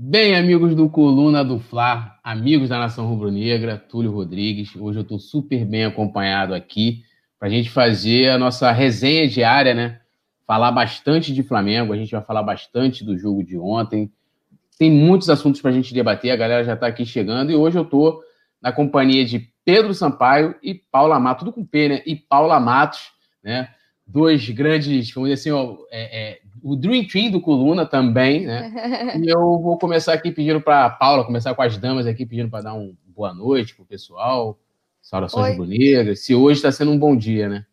Bem, amigos do Coluna do Fla, amigos da Nação Rubro-Negra, Túlio Rodrigues, hoje eu estou super bem acompanhado aqui para a gente fazer a nossa resenha diária, né? Falar bastante de Flamengo, a gente vai falar bastante do jogo de ontem. Tem muitos assuntos para a gente debater, a galera já está aqui chegando e hoje eu estou na companhia de Pedro Sampaio e Paula Matos, tudo com P, né? E Paula Matos, né? Dois grandes, vamos dizer assim, ó, é, é, o Dream Team do Coluna também, né? E eu vou começar aqui pedindo para a Paula, começar com as damas aqui, pedindo para dar um boa noite pro pessoal, saudações rubro-negras. Se hoje está sendo um bom dia, né?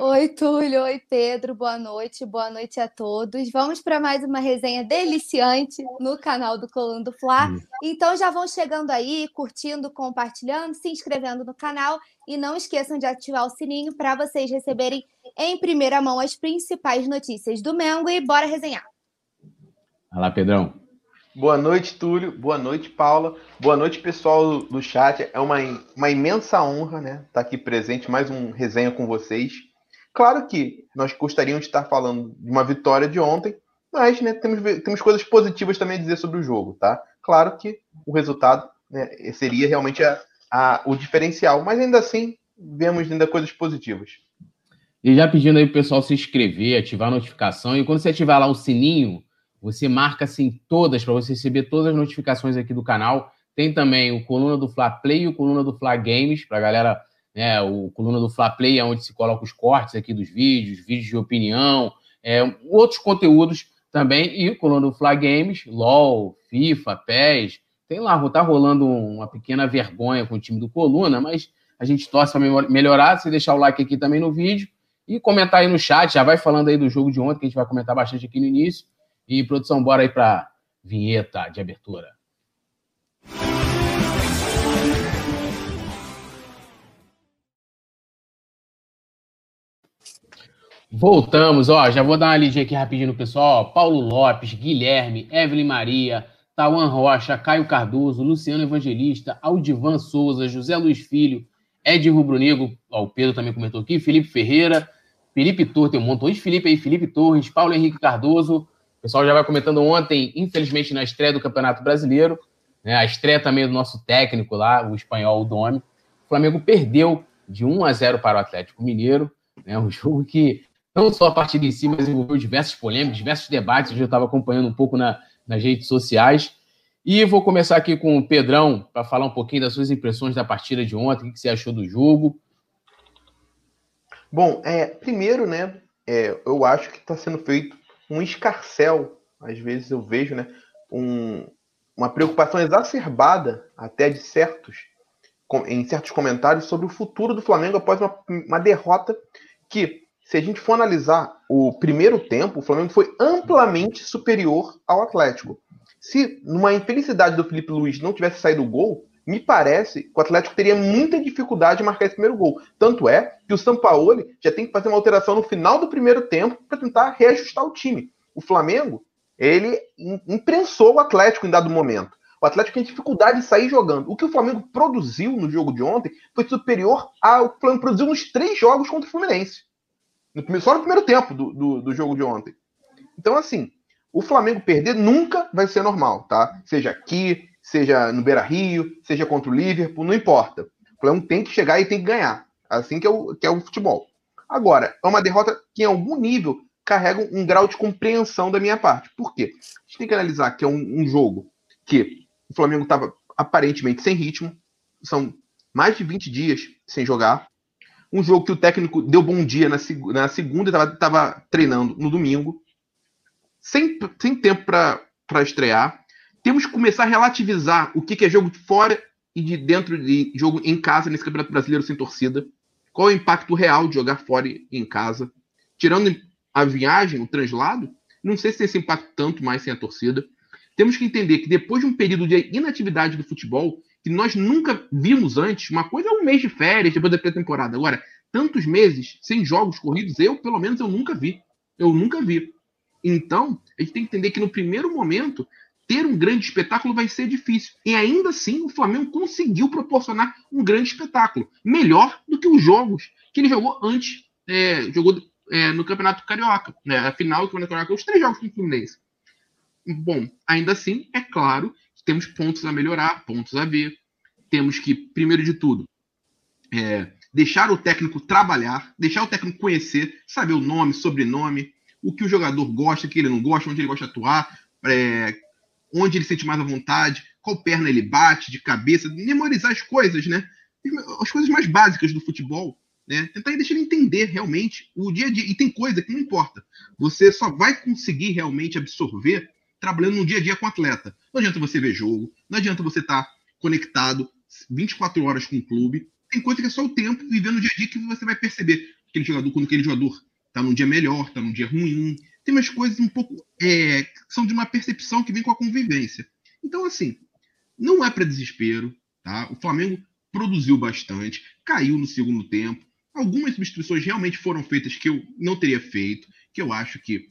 Oi, Túlio. Oi, Pedro. Boa noite. Boa noite a todos. Vamos para mais uma resenha deliciante no canal do Coluna do Fla. Então já vão chegando aí, curtindo, compartilhando, se inscrevendo no canal e não esqueçam de ativar o sininho para vocês receberem em primeira mão as principais notícias do Mengo e bora resenhar. Olha lá, Pedrão. Boa noite, Túlio. Boa noite, Paula. Boa noite, pessoal do chat. É uma, uma imensa honra, né? Estar tá aqui presente, mais um resenha com vocês. Claro que nós gostaríamos de estar falando de uma vitória de ontem, mas né, temos, temos coisas positivas também a dizer sobre o jogo, tá? Claro que o resultado né, seria realmente a, a, o diferencial, mas ainda assim vemos ainda coisas positivas. E já pedindo aí o pessoal se inscrever, ativar a notificação, e quando você ativar lá o sininho, você marca assim todas para você receber todas as notificações aqui do canal. Tem também o Coluna do Fla Play e o Coluna do Fla Games, para a galera, né? O Coluna do Fla Play é onde se coloca os cortes aqui dos vídeos, vídeos de opinião, é, outros conteúdos também. E o Coluna do Fla Games, LOL, FIFA, PES. Tem lá, tá rolando uma pequena vergonha com o time do Coluna, mas a gente torce para melhorar. Se deixar o like aqui também no vídeo e comentar aí no chat, já vai falando aí do jogo de ontem, que a gente vai comentar bastante aqui no início. E, produção, bora aí para vinheta de abertura. Voltamos, ó, já vou dar uma lidinha aqui rapidinho no pessoal. Paulo Lopes, Guilherme, Evelyn Maria, Tawan Rocha, Caio Cardoso, Luciano Evangelista, Aldivan Souza, José Luiz Filho, Ed Rubro Negro, ó, o Pedro também comentou aqui, Felipe Ferreira, Felipe Torres, tem um montão de Felipe aí, Felipe Torres, Paulo Henrique Cardoso, o pessoal já vai comentando ontem, infelizmente, na estreia do Campeonato Brasileiro, né, a estreia também do nosso técnico lá, o espanhol Domi. O Flamengo perdeu de 1 a 0 para o Atlético Mineiro, né, um jogo que não só a partida em si, mas envolveu diversas polêmicas, diversos debates, eu já estava acompanhando um pouco na, nas redes sociais. E vou começar aqui com o Pedrão, para falar um pouquinho das suas impressões da partida de ontem, o que você achou do jogo. Bom, é, primeiro, né, é, eu acho que está sendo feito um escarcel, às vezes eu vejo, né, um, uma preocupação exacerbada até de certos em certos comentários sobre o futuro do Flamengo após uma, uma derrota que, se a gente for analisar o primeiro tempo, o Flamengo foi amplamente superior ao Atlético. Se numa infelicidade do Felipe Luiz não tivesse saído o gol, me parece que o Atlético teria muita dificuldade de marcar esse primeiro gol. Tanto é que o Sampaoli já tem que fazer uma alteração no final do primeiro tempo para tentar reajustar o time. O Flamengo, ele imprensou o Atlético em dado momento. O Atlético tem dificuldade de sair jogando. O que o Flamengo produziu no jogo de ontem foi superior ao que o Flamengo produziu nos três jogos contra o Fluminense. Só no primeiro tempo do, do, do jogo de ontem. Então, assim, o Flamengo perder nunca vai ser normal, tá? Seja aqui, seja no Beira Rio, seja contra o Liverpool, não importa. O Flamengo tem que chegar e tem que ganhar. Assim que é o, que é o futebol. Agora, é uma derrota que, em algum nível, carrega um grau de compreensão da minha parte. Por quê? A gente tem que analisar que é um, um jogo que o Flamengo estava aparentemente sem ritmo, são mais de 20 dias sem jogar. Um jogo que o técnico deu bom dia na, na segunda estava treinando no domingo, sem, sem tempo para estrear. Temos que começar a relativizar o que é jogo de fora e de dentro de jogo em casa nesse Campeonato Brasileiro sem torcida. Qual é o impacto real de jogar fora e em casa? Tirando a viagem, o translado, não sei se tem esse impacto tanto mais sem a torcida. Temos que entender que depois de um período de inatividade do futebol, que nós nunca vimos antes, uma coisa é um mês de férias depois da pré-temporada. Agora, tantos meses sem jogos corridos, eu, pelo menos, eu nunca vi. Eu nunca vi. Então, a gente tem que entender que no primeiro momento ter um grande espetáculo vai ser difícil. E ainda assim, o Flamengo conseguiu proporcionar um grande espetáculo. Melhor do que os jogos que ele jogou antes. É, jogou é, no Campeonato Carioca. Né? A final do Campeonato Carioca, os três jogos com o Fluminense. Bom, ainda assim, é claro, temos pontos a melhorar, pontos a ver. Temos que, primeiro de tudo, é, deixar o técnico trabalhar, deixar o técnico conhecer, saber o nome, sobrenome, o que o jogador gosta, o que ele não gosta, onde ele gosta de atuar, é, onde ele sente mais à vontade, qual perna ele bate, de cabeça, memorizar as coisas, né? As coisas mais básicas do futebol, né? Tentar deixar ele entender realmente o dia a dia. E tem coisa que não importa. Você só vai conseguir realmente absorver trabalhando no dia a dia com o atleta. Não adianta você ver jogo, não adianta você estar tá conectado 24 horas com o clube. Tem coisa que é só o tempo, vivendo no dia a dia, que você vai perceber aquele jogador, quando aquele jogador está num dia melhor, está num dia ruim. Tem umas coisas um pouco. É, que são de uma percepção que vem com a convivência. Então, assim, não é para desespero. Tá? O Flamengo produziu bastante, caiu no segundo tempo. Algumas substituições realmente foram feitas que eu não teria feito, que eu acho que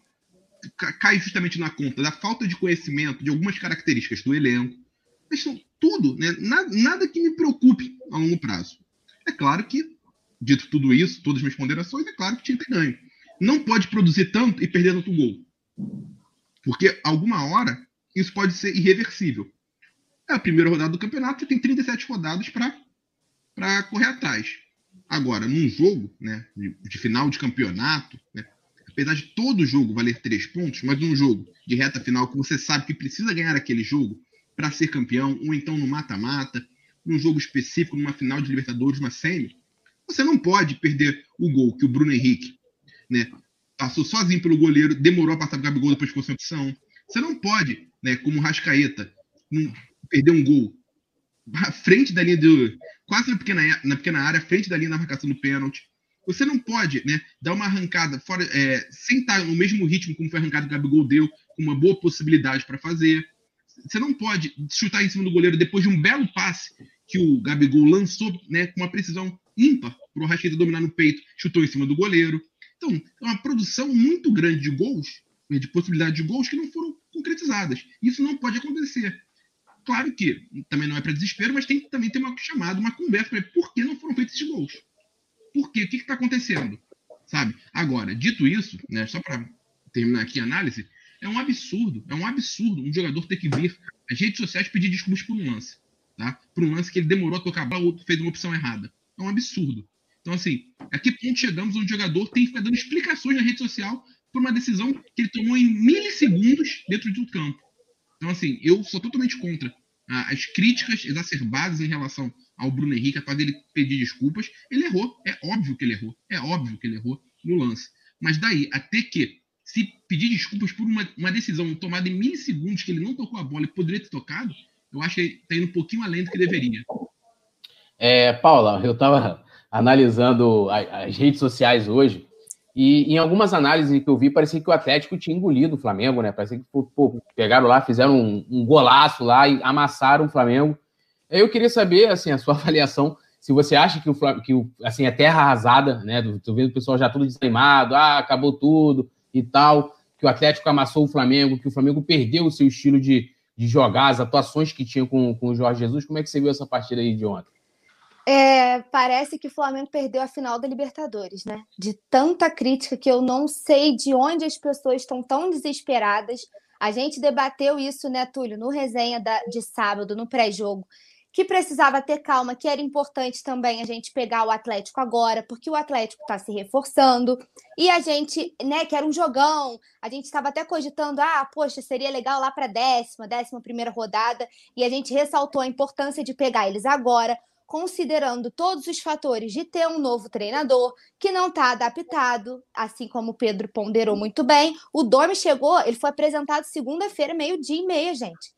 cai justamente na conta da falta de conhecimento de algumas características do elenco. Mas são tudo, né? nada, nada que me preocupe a longo prazo. É claro que, dito tudo isso, todas as minhas ponderações, é claro que tinha que ganho. Não pode produzir tanto e perder tanto gol. Porque alguma hora isso pode ser irreversível. É a primeira rodada do campeonato, você tem 37 rodadas para correr atrás. Agora, num jogo né, de, de final de campeonato, né, apesar de todo jogo valer três pontos, mas num jogo de reta final que você sabe que precisa ganhar aquele jogo para ser campeão, ou então no mata-mata, num jogo específico, numa final de Libertadores, uma semi, você não pode perder o gol que o Bruno Henrique né, passou sozinho pelo goleiro, demorou a passar o Gabigol depois que fosse opção. Você não pode, né, como Rascaeta, perder um gol à frente da linha do. quase na pequena, na pequena área, à frente da linha da marcação do pênalti. Você não pode né, dar uma arrancada fora, é, sem estar no mesmo ritmo como foi arrancado o Gabigol deu, com uma boa possibilidade para fazer. Você não pode chutar em cima do goleiro depois de um belo passe que o Gabigol lançou né, com uma precisão ímpar para o Rascaeta dominar no peito, chutou em cima do goleiro. Então, é uma produção muito grande de gols, né, de possibilidade de gols que não foram concretizadas. Isso não pode acontecer. Claro que também não é para desespero, mas tem que também ter uma chamada, uma conversa para por que não foram feitos esses gols. Por quê? O que está acontecendo? Sabe? Agora, dito isso, né, só para terminar aqui a análise, é um absurdo, é um absurdo um jogador ter que vir às redes sociais pedir desculpas por um lance. Tá? Por um lance que ele demorou a tocar a bola, fez uma opção errada. É um absurdo. Então, assim, a que ponto chegamos onde o jogador tem que ficar dando explicações na rede social por uma decisão que ele tomou em milissegundos dentro do campo? Então, assim, eu sou totalmente contra ah, as críticas exacerbadas em relação ao Bruno Henrique, após ele pedir desculpas. Ele errou, é óbvio que ele errou, é óbvio que ele errou no lance. Mas daí, até que se pedir desculpas por uma, uma decisão tomada em milissegundos que ele não tocou a bola e poderia ter tocado, eu acho que está indo um pouquinho além do que deveria. É, Paula, eu estava analisando as redes sociais hoje e em algumas análises que eu vi, parecia que o Atlético tinha engolido o Flamengo, né? Parecia que pô, pegaram lá, fizeram um, um, golaço lá e amassaram o Flamengo. Eu queria saber, assim, a sua avaliação, se você acha que o que o, assim, é terra arrasada, né? Tô vendo o pessoal já tudo desanimado, ah, acabou tudo e tal, que o Atlético amassou o Flamengo, que o Flamengo perdeu o seu estilo de, de jogar, as atuações que tinha com, com o Jorge Jesus. Como é que você viu essa partida aí de ontem? É, parece que o Flamengo perdeu a final da Libertadores, né? De tanta crítica que eu não sei de onde as pessoas estão tão desesperadas. A gente debateu isso, né, Túlio, no resenha da, de sábado, no pré-jogo, que precisava ter calma, que era importante também a gente pegar o Atlético agora, porque o Atlético está se reforçando, e a gente, né, que era um jogão, a gente estava até cogitando, ah, poxa, seria legal lá para décima, décima primeira rodada, e a gente ressaltou a importância de pegar eles agora, considerando todos os fatores de ter um novo treinador que não está adaptado, assim como o Pedro ponderou muito bem. O Dorme chegou, ele foi apresentado segunda-feira, meio-dia e meia, gente.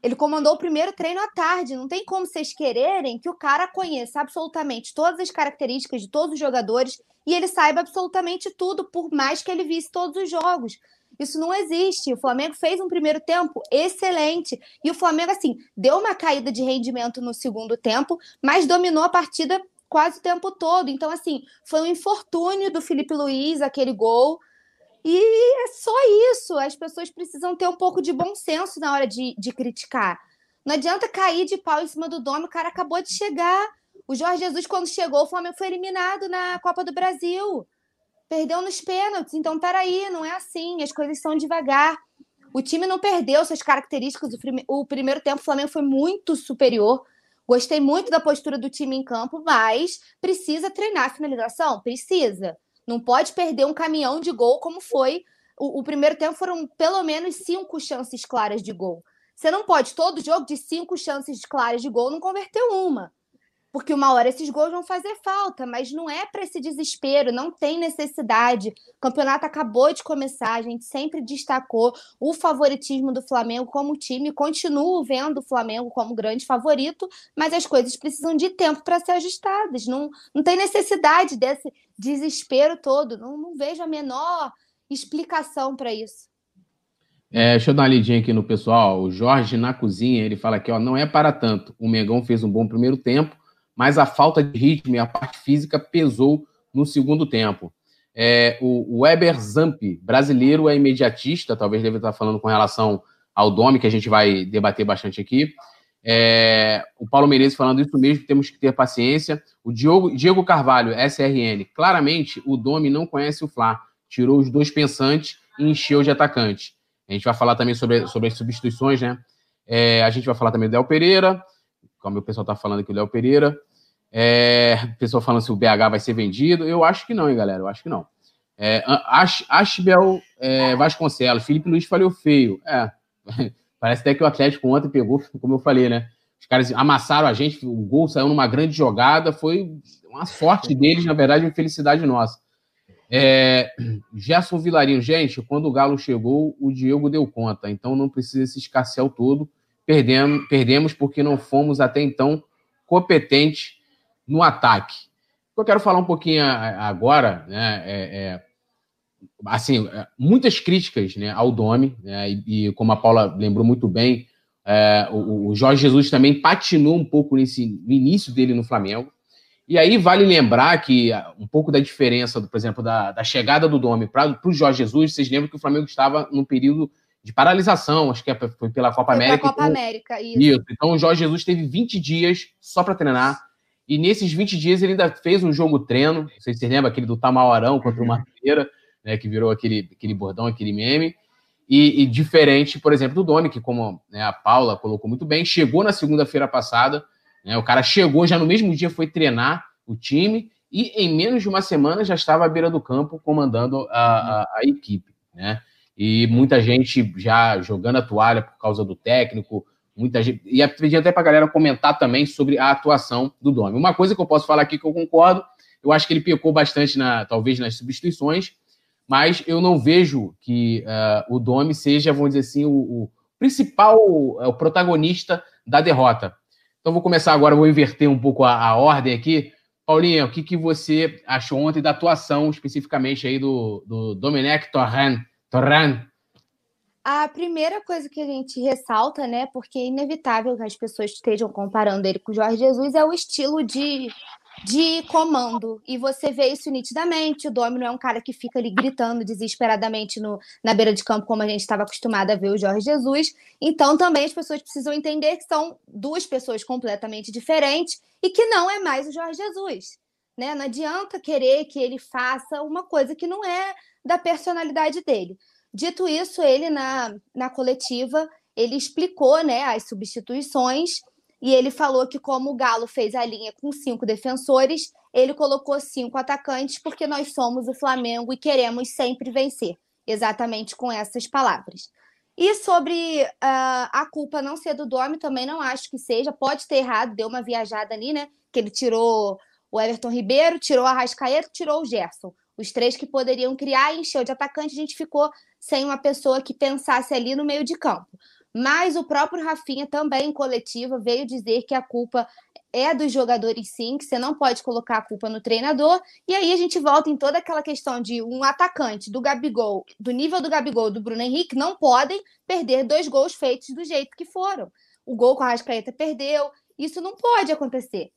Ele comandou o primeiro treino à tarde. Não tem como vocês quererem que o cara conheça absolutamente todas as características de todos os jogadores e ele saiba absolutamente tudo, por mais que ele visse todos os jogos. Isso não existe. O Flamengo fez um primeiro tempo excelente. E o Flamengo, assim, deu uma caída de rendimento no segundo tempo, mas dominou a partida quase o tempo todo. Então, assim, foi um infortúnio do Felipe Luiz, aquele gol. E é só isso. As pessoas precisam ter um pouco de bom senso na hora de, de criticar. Não adianta cair de pau em cima do dono, o cara acabou de chegar. O Jorge Jesus, quando chegou, o Flamengo foi eliminado na Copa do Brasil perdeu nos pênaltis. Então, peraí, não é assim, as coisas são devagar. O time não perdeu suas características. O, primeiro tempo, o Flamengo foi muito superior. Gostei muito da postura do time em campo, mas precisa treinar a finalização? Precisa. Não pode perder um caminhão de gol como foi. O, o primeiro tempo foram pelo menos cinco chances claras de gol. Você não pode, todo jogo de cinco chances claras de gol, não converter uma porque uma hora esses gols vão fazer falta, mas não é para esse desespero, não tem necessidade. O campeonato acabou de começar, a gente sempre destacou o favoritismo do Flamengo como time, continuo vendo o Flamengo como grande favorito, mas as coisas precisam de tempo para ser ajustadas. Não, não tem necessidade desse desespero todo, não, não vejo a menor explicação para isso. É, deixa eu dar uma lidinha aqui no pessoal. O Jorge na cozinha, ele fala aqui, ó, não é para tanto. O Mengão fez um bom primeiro tempo, mas a falta de ritmo e a parte física pesou no segundo tempo. É, o, Weber Zamp, brasileiro, é imediatista, talvez deve estar falando com relação ao Domi, que a gente vai debater bastante aqui. É, o Paulo Menezes falando isso mesmo, temos que ter paciência. O Diogo, Diego Carvalho, SRN, claramente o Domi não conhece o Fla, tirou os dois pensantes e encheu de atacante. A gente vai falar também sobre, sobre as substituições, né? É, a gente vai falar também do Del Pereira, como o pessoal está falando aqui, o Léo Pereira. É, o pessoal falando se o BH vai ser vendido. Eu acho que não, hein, galera? Eu acho que não. É, Ashbel é, Vasconcelos, Felipe Luiz falhou feio. É, parece até que o Atlético ontem pegou, como eu falei, né? Os caras amassaram a gente, o gol saiu numa grande jogada, foi uma sorte deles, na verdade, uma felicidade nossa. É, Gerson Vilarino, gente, quando o Galo chegou, o Diego deu conta, então não precisa esse escarcel todo perdemos, perdemos porque não fomos até então competentes no ataque. Eu quero falar um pouquinho agora, né, é, é, assim, é, muitas críticas né, ao Domi, né, e, e, como a Paula lembrou muito bem, é, o, o, Jorge Jesus também patinou um pouco nesse, no início dele no Flamengo. E aí vale lembrar que um pouco da diferença, por exemplo, da, da chegada do Domi para o Jorge Jesus, vocês lembram que o Flamengo estava num período de paralisação, acho que é, foi pela Copa foi América. Copa então, América, isso. isso. Então o Jorge Jesus teve 20 dias só para treinar. E nesses 20 dias ele ainda fez um jogo treino. Não sei se você lembra aquele do Tamarão contra o Marqueira, né, que virou aquele, aquele bordão, aquele meme. E, e diferente, por exemplo, do Domi, que, como né, a Paula colocou muito bem, chegou na segunda-feira passada. Né, o cara chegou já no mesmo dia, foi treinar o time. E em menos de uma semana já estava à beira do campo comandando a, a, a equipe. Né? E muita gente já jogando a toalha por causa do técnico, muita gente. E pedi até para a galera comentar também sobre a atuação do Domi. Uma coisa que eu posso falar aqui que eu concordo, eu acho que ele pecou bastante, na, talvez, nas substituições, mas eu não vejo que uh, o Domi seja, vamos dizer assim, o, o principal, o protagonista da derrota. Então vou começar agora, vou inverter um pouco a, a ordem aqui. Paulinha, o que, que você achou ontem da atuação, especificamente aí do, do Domenech? Torran. A primeira coisa que a gente ressalta, né, porque é inevitável que as pessoas estejam comparando ele com o Jorge Jesus, é o estilo de, de comando. E você vê isso nitidamente. O Domi não é um cara que fica ali gritando desesperadamente no, na beira de campo, como a gente estava acostumado a ver o Jorge Jesus. Então, também as pessoas precisam entender que são duas pessoas completamente diferentes e que não é mais o Jorge Jesus. Né? Não adianta querer que ele faça uma coisa que não é da personalidade dele. Dito isso, ele na, na coletiva, ele explicou né, as substituições e ele falou que como o Galo fez a linha com cinco defensores, ele colocou cinco atacantes porque nós somos o Flamengo e queremos sempre vencer. Exatamente com essas palavras. E sobre uh, a culpa não ser do Domi, também não acho que seja. Pode ter errado, deu uma viajada ali, né? Que ele tirou o Everton Ribeiro, tirou a Rascaeta, tirou o Gerson. Os três que poderiam criar e encheu de atacante, a gente ficou sem uma pessoa que pensasse ali no meio de campo. Mas o próprio Rafinha também em coletiva veio dizer que a culpa é dos jogadores sim, que você não pode colocar a culpa no treinador. E aí a gente volta em toda aquela questão de um atacante do Gabigol, do nível do Gabigol, do Bruno Henrique, não podem perder dois gols feitos do jeito que foram. O gol com a Rascaeta perdeu. Isso não pode acontecer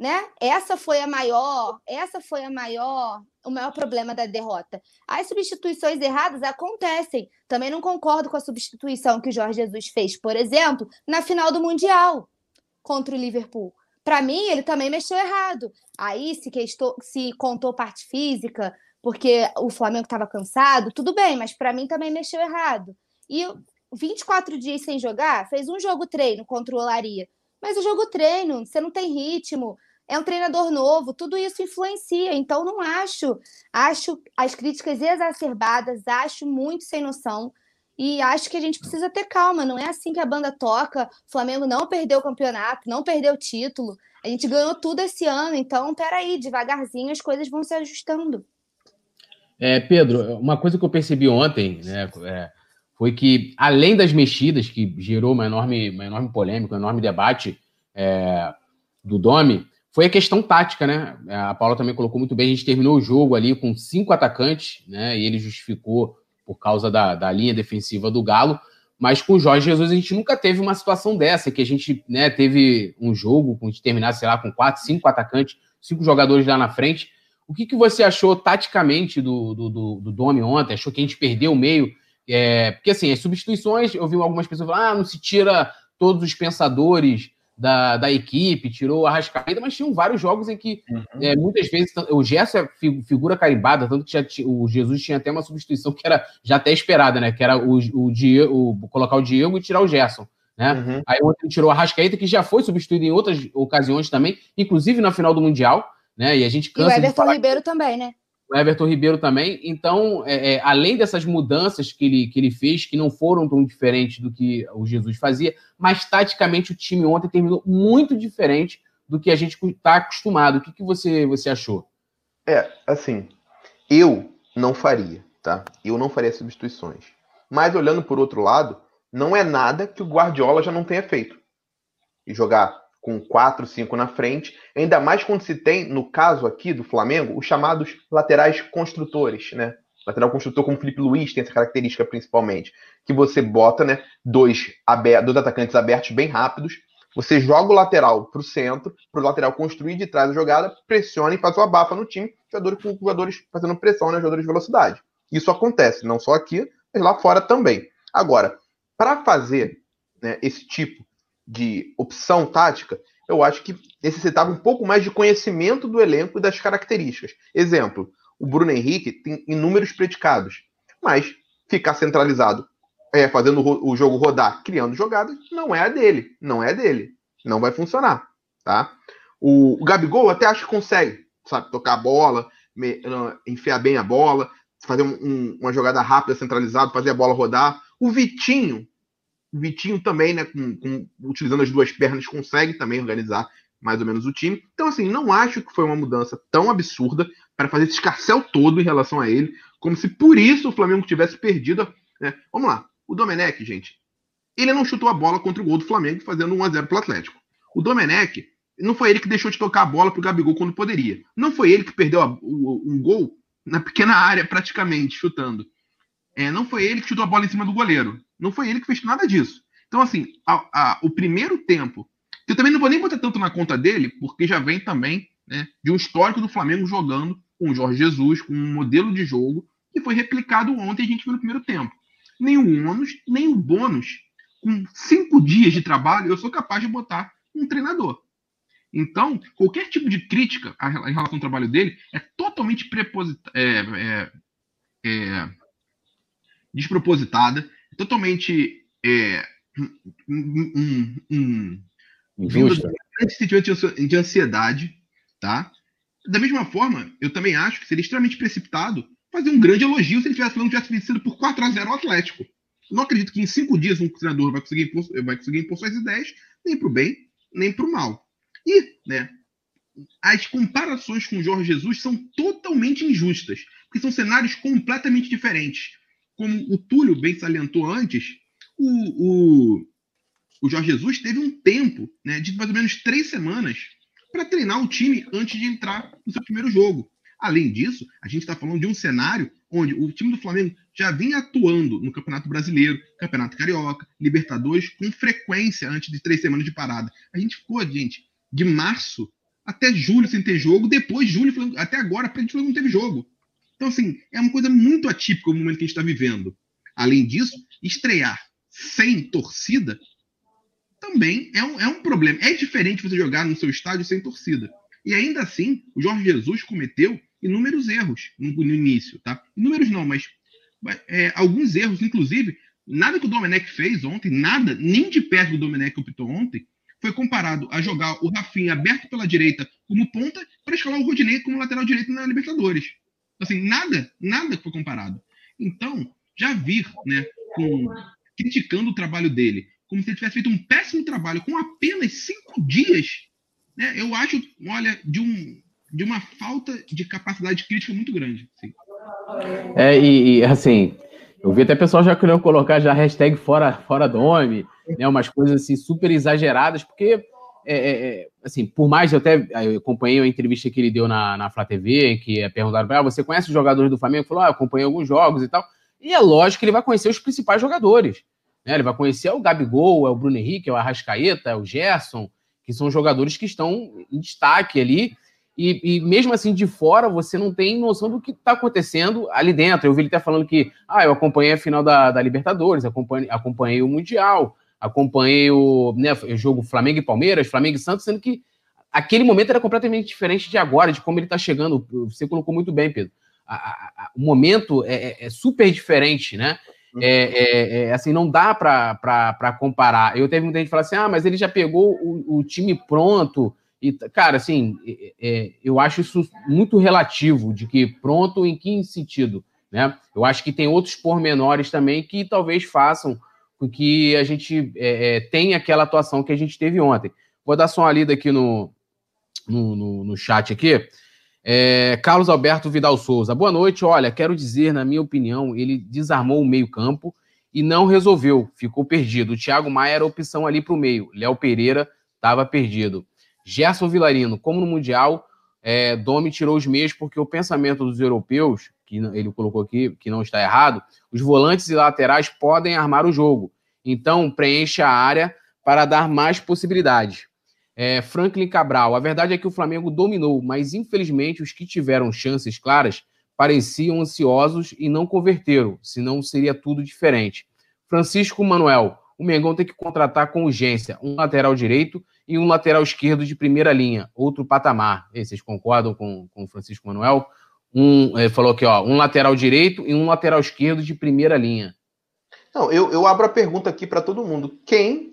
né? Essa foi a maior, essa foi a maior, o maior problema da derrota. As substituições erradas acontecem. Também não concordo com a substituição que o Jorge Jesus fez, por exemplo, na final do Mundial contra o Liverpool. Para mim, ele também mexeu errado. Aí se, questou, se contou parte física, porque o Flamengo estava cansado, tudo bem, mas para mim também mexeu errado. E 24 dias sem jogar, fez um jogo treino contra o Olaria. Mas o jogo treino, você não tem ritmo, é um treinador novo, tudo isso influencia. Então, não acho, acho as críticas exacerbadas, acho muito sem noção. E acho que a gente precisa ter calma, não é assim que a banda toca. O Flamengo não perdeu o campeonato, não perdeu o título. A gente ganhou tudo esse ano, então peraí, devagarzinho as coisas vão se ajustando. É, Pedro, uma coisa que eu percebi ontem, né, é, foi que, além das mexidas, que gerou uma enorme, uma enorme polêmica, um enorme debate é, do Domi, foi a questão tática, né? A Paula também colocou muito bem. A gente terminou o jogo ali com cinco atacantes, né? E ele justificou por causa da, da linha defensiva do Galo. Mas com o Jorge Jesus a gente nunca teve uma situação dessa, que a gente né, teve um jogo, a gente terminasse, sei lá, com quatro, cinco atacantes, cinco jogadores lá na frente. O que, que você achou taticamente do, do, do, do Domi ontem? Achou que a gente perdeu o meio? É, porque, assim, as substituições, eu vi algumas pessoas falar, ah, não se tira todos os pensadores da, da equipe, tirou a Rascaeta, mas tinham vários jogos em que uhum. é, muitas vezes o Gerson é figura carimbada, tanto que já, o Jesus tinha até uma substituição que era já até esperada, né? Que era o, o, Diego, o colocar o Diego e tirar o Gerson. Né? Uhum. Aí ontem tirou a Rascaeta, que já foi substituído em outras ocasiões também, inclusive na final do Mundial, né? E a gente cansa. E o Everton Ribeiro também, né? O Everton Ribeiro também. Então, é, é, além dessas mudanças que ele, que ele fez, que não foram tão diferentes do que o Jesus fazia, mas taticamente o time ontem terminou muito diferente do que a gente está acostumado. O que, que você, você achou? É, assim, eu não faria, tá? Eu não faria substituições. Mas olhando por outro lado, não é nada que o Guardiola já não tenha feito. E jogar com 4, 5 na frente, ainda mais quando se tem, no caso aqui do Flamengo, os chamados laterais construtores, né? Lateral construtor como o Felipe Luiz tem essa característica principalmente, que você bota, né, dois, abertos, dois atacantes abertos bem rápidos, você joga o lateral para o centro, para o lateral construir de trás a jogada, pressiona e faz o abafa no time, jogadores com jogadores fazendo pressão, né, jogadores de velocidade. Isso acontece, não só aqui, mas lá fora também. Agora, para fazer né, esse tipo de opção tática, eu acho que necessitava um pouco mais de conhecimento do elenco e das características. Exemplo, o Bruno Henrique tem inúmeros predicados, mas ficar centralizado, é, fazendo o jogo rodar, criando jogadas, não é a dele, não é dele, não vai funcionar, tá? O, Gabigol até acho que consegue, sabe, tocar a bola, me, enfiar bem a bola, fazer um, um, uma jogada rápida, centralizado, fazer a bola rodar. O Vitinho o Vitinho também, né, com, com, utilizando as duas pernas, consegue também organizar mais ou menos o time. Então, assim, não acho que foi uma mudança tão absurda para fazer esse escarcel todo em relação a ele, como se por isso o Flamengo tivesse perdido. Né? Vamos lá, o Domenech, gente, ele não chutou a bola contra o gol do Flamengo, fazendo 1x0 para o Atlético. O Domenech, não foi ele que deixou de tocar a bola para o Gabigol quando poderia. Não foi ele que perdeu a, o, um gol na pequena área, praticamente, chutando. É, não foi ele que chutou a bola em cima do goleiro. Não foi ele que fez nada disso. Então, assim, a, a, o primeiro tempo, que eu também não vou nem botar tanto na conta dele, porque já vem também né, de um histórico do Flamengo jogando com o Jorge Jesus, com um modelo de jogo que foi replicado ontem, a gente viu no primeiro tempo. Nem o ônus, nem o bônus. Com cinco dias de trabalho, eu sou capaz de botar um treinador. Então, qualquer tipo de crítica em relação ao trabalho dele é totalmente é, é, é, despropositada, totalmente é, um, um, um, um de ansiedade, tá? Da mesma forma, eu também acho que seria extremamente precipitado fazer um grande elogio se ele tivesse, não tivesse vencido por 4 a 0 ao Atlético. Eu não acredito que em cinco dias um treinador vai conseguir impor, vai conseguir impor suas ideias, nem para o bem, nem para o mal. E, né, as comparações com o Jorge Jesus são totalmente injustas, porque são cenários completamente diferentes como o Túlio bem salientou antes, o, o, o Jorge Jesus teve um tempo né, de mais ou menos três semanas para treinar o time antes de entrar no seu primeiro jogo. Além disso, a gente está falando de um cenário onde o time do Flamengo já vinha atuando no Campeonato Brasileiro, Campeonato Carioca, Libertadores, com frequência antes de três semanas de parada. A gente ficou, gente, de março até julho sem ter jogo, depois de julho, até agora, a gente não teve jogo. Então, assim, é uma coisa muito atípica o momento que a gente está vivendo. Além disso, estrear sem torcida também é um, é um problema. É diferente você jogar no seu estádio sem torcida. E ainda assim, o Jorge Jesus cometeu inúmeros erros no, no início, tá? Inúmeros não, mas é, alguns erros, inclusive, nada que o Domenech fez ontem, nada, nem de perto do Domenech optou ontem, foi comparado a jogar o Rafinha aberto pela direita como ponta para escalar o Rodinei como lateral direito na Libertadores. Assim, nada, nada foi comparado. Então, já vir, né, com, criticando o trabalho dele, como se ele tivesse feito um péssimo trabalho com apenas cinco dias, né, eu acho, olha, de, um, de uma falta de capacidade crítica muito grande. Assim. É, e, e, assim, eu vi até pessoal já querendo colocar já hashtag fora, fora Dome, né, umas coisas assim super exageradas, porque é, é, é assim, por mais eu até eu acompanhei a entrevista que ele deu na, na Flá TV, que é perguntaram para ah, você conhece os jogadores do Flamengo? Ele falou, ah, eu acompanhei alguns jogos e tal. E é lógico que ele vai conhecer os principais jogadores. Né? Ele vai conhecer o Gabigol, é o Bruno Henrique, é o Arrascaeta, é o Gerson, que são jogadores que estão em destaque ali. E, e, mesmo assim, de fora, você não tem noção do que está acontecendo ali dentro. Eu vi ele até falando que, ah, eu acompanhei a final da, da Libertadores, acompanhei, acompanhei o Mundial, acompanhei o, né, o jogo Flamengo e Palmeiras, Flamengo e Santos, sendo que aquele momento era completamente diferente de agora, de como ele está chegando. Você colocou muito bem, Pedro. A, a, a, o momento é, é, é, super diferente, né? Uhum. É, é, é, assim, não dá para comparar. Eu teve muita gente que fala assim: ah, mas ele já pegou o, o time pronto. E, cara, assim, é, eu acho isso muito relativo, de que pronto em que sentido, né? Eu acho que tem outros pormenores também que talvez façam com que a gente é, tenha aquela atuação que a gente teve ontem. Vou dar só uma lida aqui no, no, no, no chat aqui. É, Carlos Alberto Vidal Souza. Boa noite. Olha, quero dizer, na minha opinião, ele desarmou o meio-campo e não resolveu, ficou perdido. O Thiago Maia era opção ali para o meio. Léo Pereira estava perdido. Gerson Vilarino, como no Mundial, é, Domi tirou os meios porque o pensamento dos europeus, que ele colocou aqui, que não está errado, os volantes e laterais podem armar o jogo. Então, preenche a área para dar mais possibilidades. É, Franklin Cabral, a verdade é que o Flamengo dominou, mas infelizmente os que tiveram chances claras pareciam ansiosos e não converteram, senão seria tudo diferente. Francisco Manuel, o Mengão tem que contratar com urgência um lateral direito e um lateral esquerdo de primeira linha, outro patamar. E vocês concordam com, com o Francisco Manuel? Um, ele falou aqui, ó, um lateral direito e um lateral esquerdo de primeira linha. Não, eu, eu abro a pergunta aqui para todo mundo. Quem,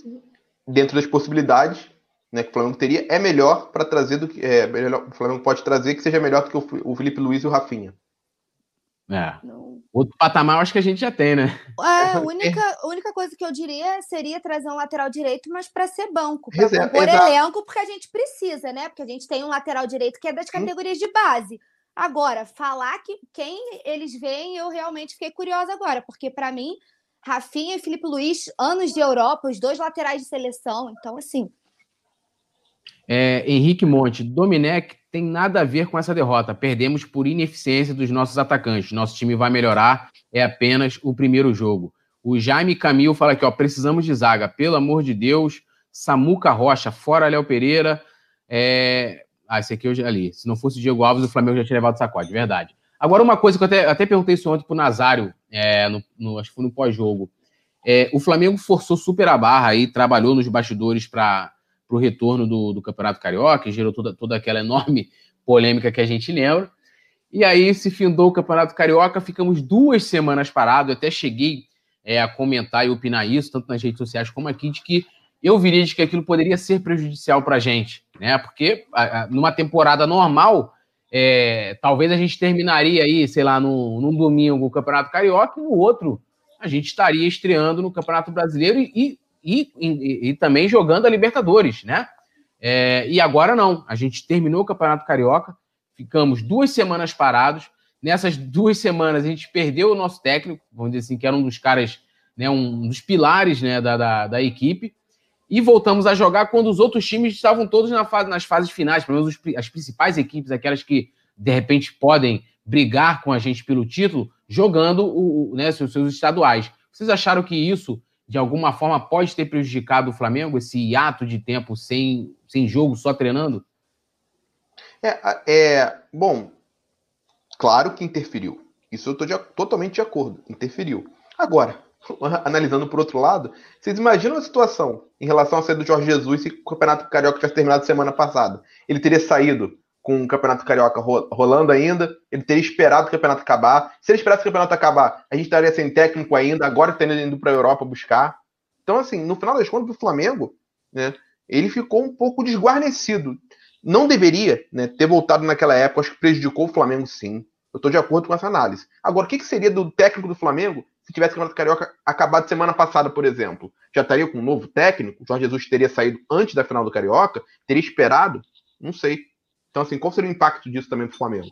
dentro das possibilidades, né, que o Flamengo teria, é melhor para trazer do que. É, melhor, o Flamengo pode trazer que seja melhor do que o, o Felipe Luiz e o Rafinha. É. Não. Outro patamar eu acho que a gente já tem, né? É, a única, a única coisa que eu diria seria trazer um lateral direito, mas para ser banco, para compor elenco, porque a gente precisa, né? Porque a gente tem um lateral direito que é das categorias de base. Agora, falar que quem eles veem, eu realmente fiquei curiosa agora, porque para mim, Rafinha e Felipe Luiz, anos de Europa, os dois laterais de seleção, então assim, é, Henrique Monte, Domenech tem nada a ver com essa derrota. Perdemos por ineficiência dos nossos atacantes. Nosso time vai melhorar, é apenas o primeiro jogo. O Jaime Camil fala aqui, ó, precisamos de zaga, pelo amor de Deus. Samuca Rocha, fora Léo Pereira. É... Ah, esse aqui eu já li. Se não fosse o Diego Alves, o Flamengo já tinha levado o sacode, verdade. Agora, uma coisa que eu até, até perguntei isso ontem pro Nazário, é, no, no, acho que foi no pós-jogo. É, o Flamengo forçou super a barra aí, trabalhou nos bastidores para o retorno do, do, Campeonato Carioca, gerou toda, toda aquela enorme polêmica que a gente lembra. E aí se findou o Campeonato Carioca, ficamos duas semanas parados. Até cheguei é, a comentar e opinar isso, tanto nas redes sociais como aqui, de que eu viria de que aquilo poderia ser prejudicial para a gente, né? Porque a, a, numa temporada normal, é, talvez a gente terminaria aí, sei lá, no, num domingo o Campeonato Carioca e no outro a gente estaria estreando no Campeonato Brasileiro e, e e, e, e também jogando a Libertadores, né? É, e agora não. A gente terminou o Campeonato Carioca, ficamos duas semanas parados. Nessas duas semanas a gente perdeu o nosso técnico, vamos dizer assim, que era um dos caras, né, um dos pilares né, da, da, da equipe. E voltamos a jogar quando os outros times estavam todos na fase, nas fases finais, pelo menos os, as principais equipes, aquelas que de repente podem brigar com a gente pelo título, jogando o, né, seus, seus estaduais. Vocês acharam que isso de alguma forma pode ter prejudicado o Flamengo, esse hiato de tempo sem, sem jogo, só treinando? É, é bom, claro que interferiu. Isso eu estou totalmente de acordo, interferiu. Agora, analisando por outro lado, vocês imaginam a situação em relação à saída do Jorge Jesus se o Campeonato Carioca tivesse terminado semana passada? Ele teria saído com o Campeonato Carioca rolando ainda, ele teria esperado o campeonato acabar. Se ele esperasse o campeonato acabar, a gente estaria sem técnico ainda, agora tendo indo para a Europa buscar. Então, assim, no final das contas, o Flamengo, né, ele ficou um pouco desguarnecido. Não deveria né, ter voltado naquela época, acho que prejudicou o Flamengo sim. Eu estou de acordo com essa análise. Agora, o que, que seria do técnico do Flamengo se tivesse o Campeonato Carioca acabado semana passada, por exemplo? Já estaria com um novo técnico? O Jorge Jesus teria saído antes da final do Carioca? Teria esperado? Não sei. Então, assim, qual seria o impacto disso também para o Flamengo?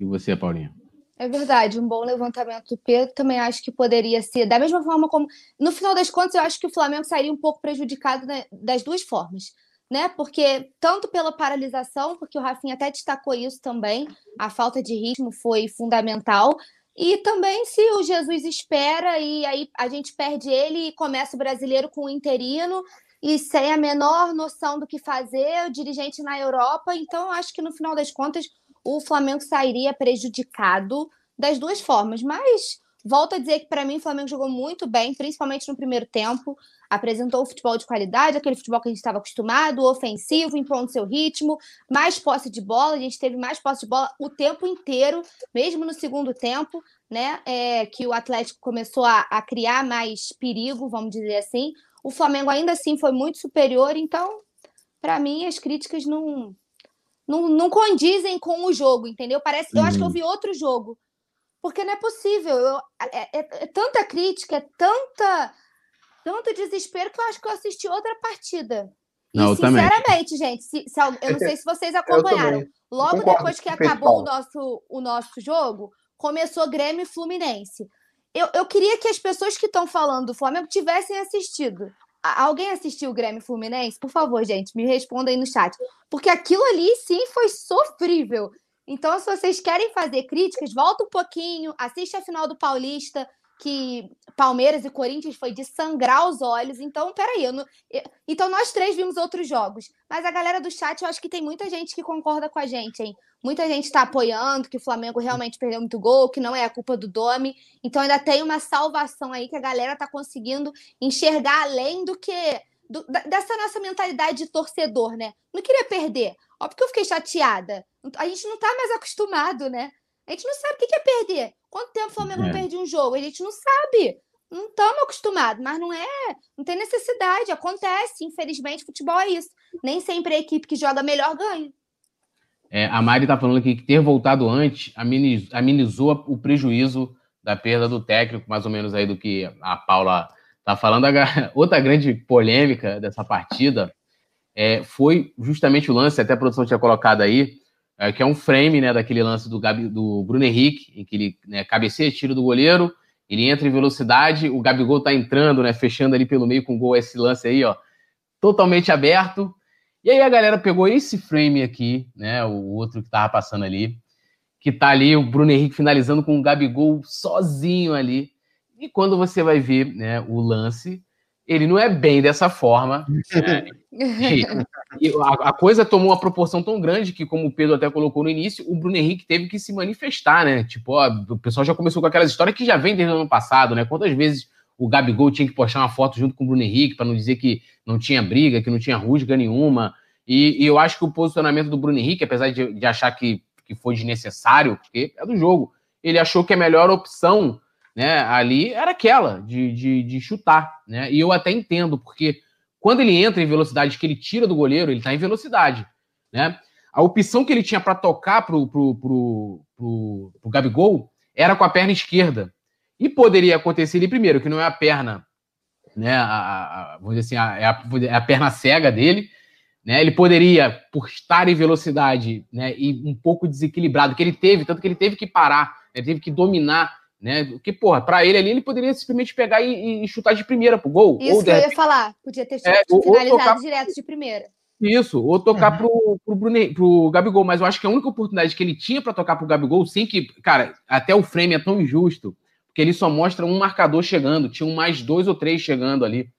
E você, Paulinha? É verdade, um bom levantamento do Pedro também acho que poderia ser, da mesma forma como. No final das contas, eu acho que o Flamengo sairia um pouco prejudicado né, das duas formas né? Porque tanto pela paralisação, porque o Rafinha até destacou isso também, a falta de ritmo foi fundamental. E também se o Jesus espera e aí a gente perde ele e começa o brasileiro com o interino e sem a menor noção do que fazer, o dirigente na Europa. Então, acho que no final das contas o Flamengo sairia prejudicado das duas formas. Mas volto a dizer que para mim o Flamengo jogou muito bem, principalmente no primeiro tempo apresentou o futebol de qualidade, aquele futebol que a gente estava acostumado, ofensivo, impondo seu ritmo, mais posse de bola, a gente teve mais posse de bola o tempo inteiro, mesmo no segundo tempo, né? É, que o Atlético começou a, a criar mais perigo, vamos dizer assim. O Flamengo ainda assim foi muito superior, então, para mim, as críticas não, não, não condizem com o jogo, entendeu? Parece, eu acho que eu uhum. vi outro jogo. Porque não é possível. Eu, é, é, é tanta crítica, é tanta tanto desespero que eu acho que eu assisti outra partida. Não, e, sinceramente, gente, se, se, eu não sei se vocês acompanharam. Logo depois que acabou o nosso, o nosso jogo, começou Grêmio e Fluminense. Eu, eu queria que as pessoas que estão falando do Flamengo tivessem assistido. Alguém assistiu o Grêmio Fluminense? Por favor, gente, me responda aí no chat. Porque aquilo ali, sim, foi sofrível. Então, se vocês querem fazer críticas, volta um pouquinho, assiste a final do Paulista, que Palmeiras e Corinthians foi de sangrar os olhos. Então, peraí, eu não... então nós três vimos outros jogos. Mas a galera do chat, eu acho que tem muita gente que concorda com a gente, hein? Muita gente está apoiando que o Flamengo realmente perdeu muito gol, que não é a culpa do Domi. Então ainda tem uma salvação aí que a galera tá conseguindo enxergar além do que do, dessa nossa mentalidade de torcedor, né? Não queria perder. Ó, porque eu fiquei chateada. A gente não tá mais acostumado, né? A gente não sabe o que é perder. Quanto tempo o Flamengo é. perde um jogo? A gente não sabe. Não estamos acostumados, mas não é. Não tem necessidade. Acontece. Infelizmente, futebol é isso. Nem sempre a equipe que joga melhor ganha. É, a Mari está falando aqui que ter voltado antes amenizou, amenizou o prejuízo da perda do técnico, mais ou menos aí do que a Paula está falando. Outra grande polêmica dessa partida é, foi justamente o lance, até a produção tinha colocado aí, é, que é um frame né, daquele lance do, Gabi, do Bruno Henrique, em que ele né, cabeceia, tiro do goleiro, ele entra em velocidade, o Gabigol tá entrando, né, fechando ali pelo meio com gol esse lance aí, ó, totalmente aberto. E aí a galera pegou esse frame aqui, né, o outro que tava passando ali, que tá ali o Bruno Henrique finalizando com o Gabigol sozinho ali. E quando você vai ver, né, o lance, ele não é bem dessa forma. Né? E, e a, a, coisa tomou uma proporção tão grande que, como o Pedro até colocou no início, o Bruno Henrique teve que se manifestar, né? Tipo, ó, o pessoal já começou com aquelas histórias que já vem desde o ano passado, né? Quantas vezes o Gabigol tinha que postar uma foto junto com o Bruno Henrique para não dizer que não tinha briga, que não tinha rusga nenhuma. E, e, eu acho que o posicionamento do Bruno Henrique, apesar de, de achar que, que foi desnecessário, porque é do jogo, ele achou que a melhor opção né, ali era aquela de, de, de, chutar, né? E eu até entendo, porque quando ele entra em velocidade, que ele tira do goleiro, ele está em velocidade, né? A opção que ele tinha para tocar pro, pro, pro, pro, pro Gabigol era com a perna esquerda. E poderia acontecer ali primeiro, que não é a perna, né? A, a, vamos dizer assim, a, é, a, é a perna cega dele, né? Ele poderia, por estar em velocidade, né, e um pouco desequilibrado, que ele teve, tanto que ele teve que parar, ele teve que dominar né? Porque, porra, pra ele ali, ele poderia simplesmente pegar e, e chutar de primeira pro gol. Isso ou que eu ia falar. Podia ter é, finalizado tocar... direto de primeira. Isso, ou tocar pro, pro, Brune, pro Gabigol. Mas eu acho que a única oportunidade que ele tinha para tocar pro Gabigol, sem que. Cara, até o frame é tão injusto, porque ele só mostra um marcador chegando. Tinham mais dois ou três chegando ali.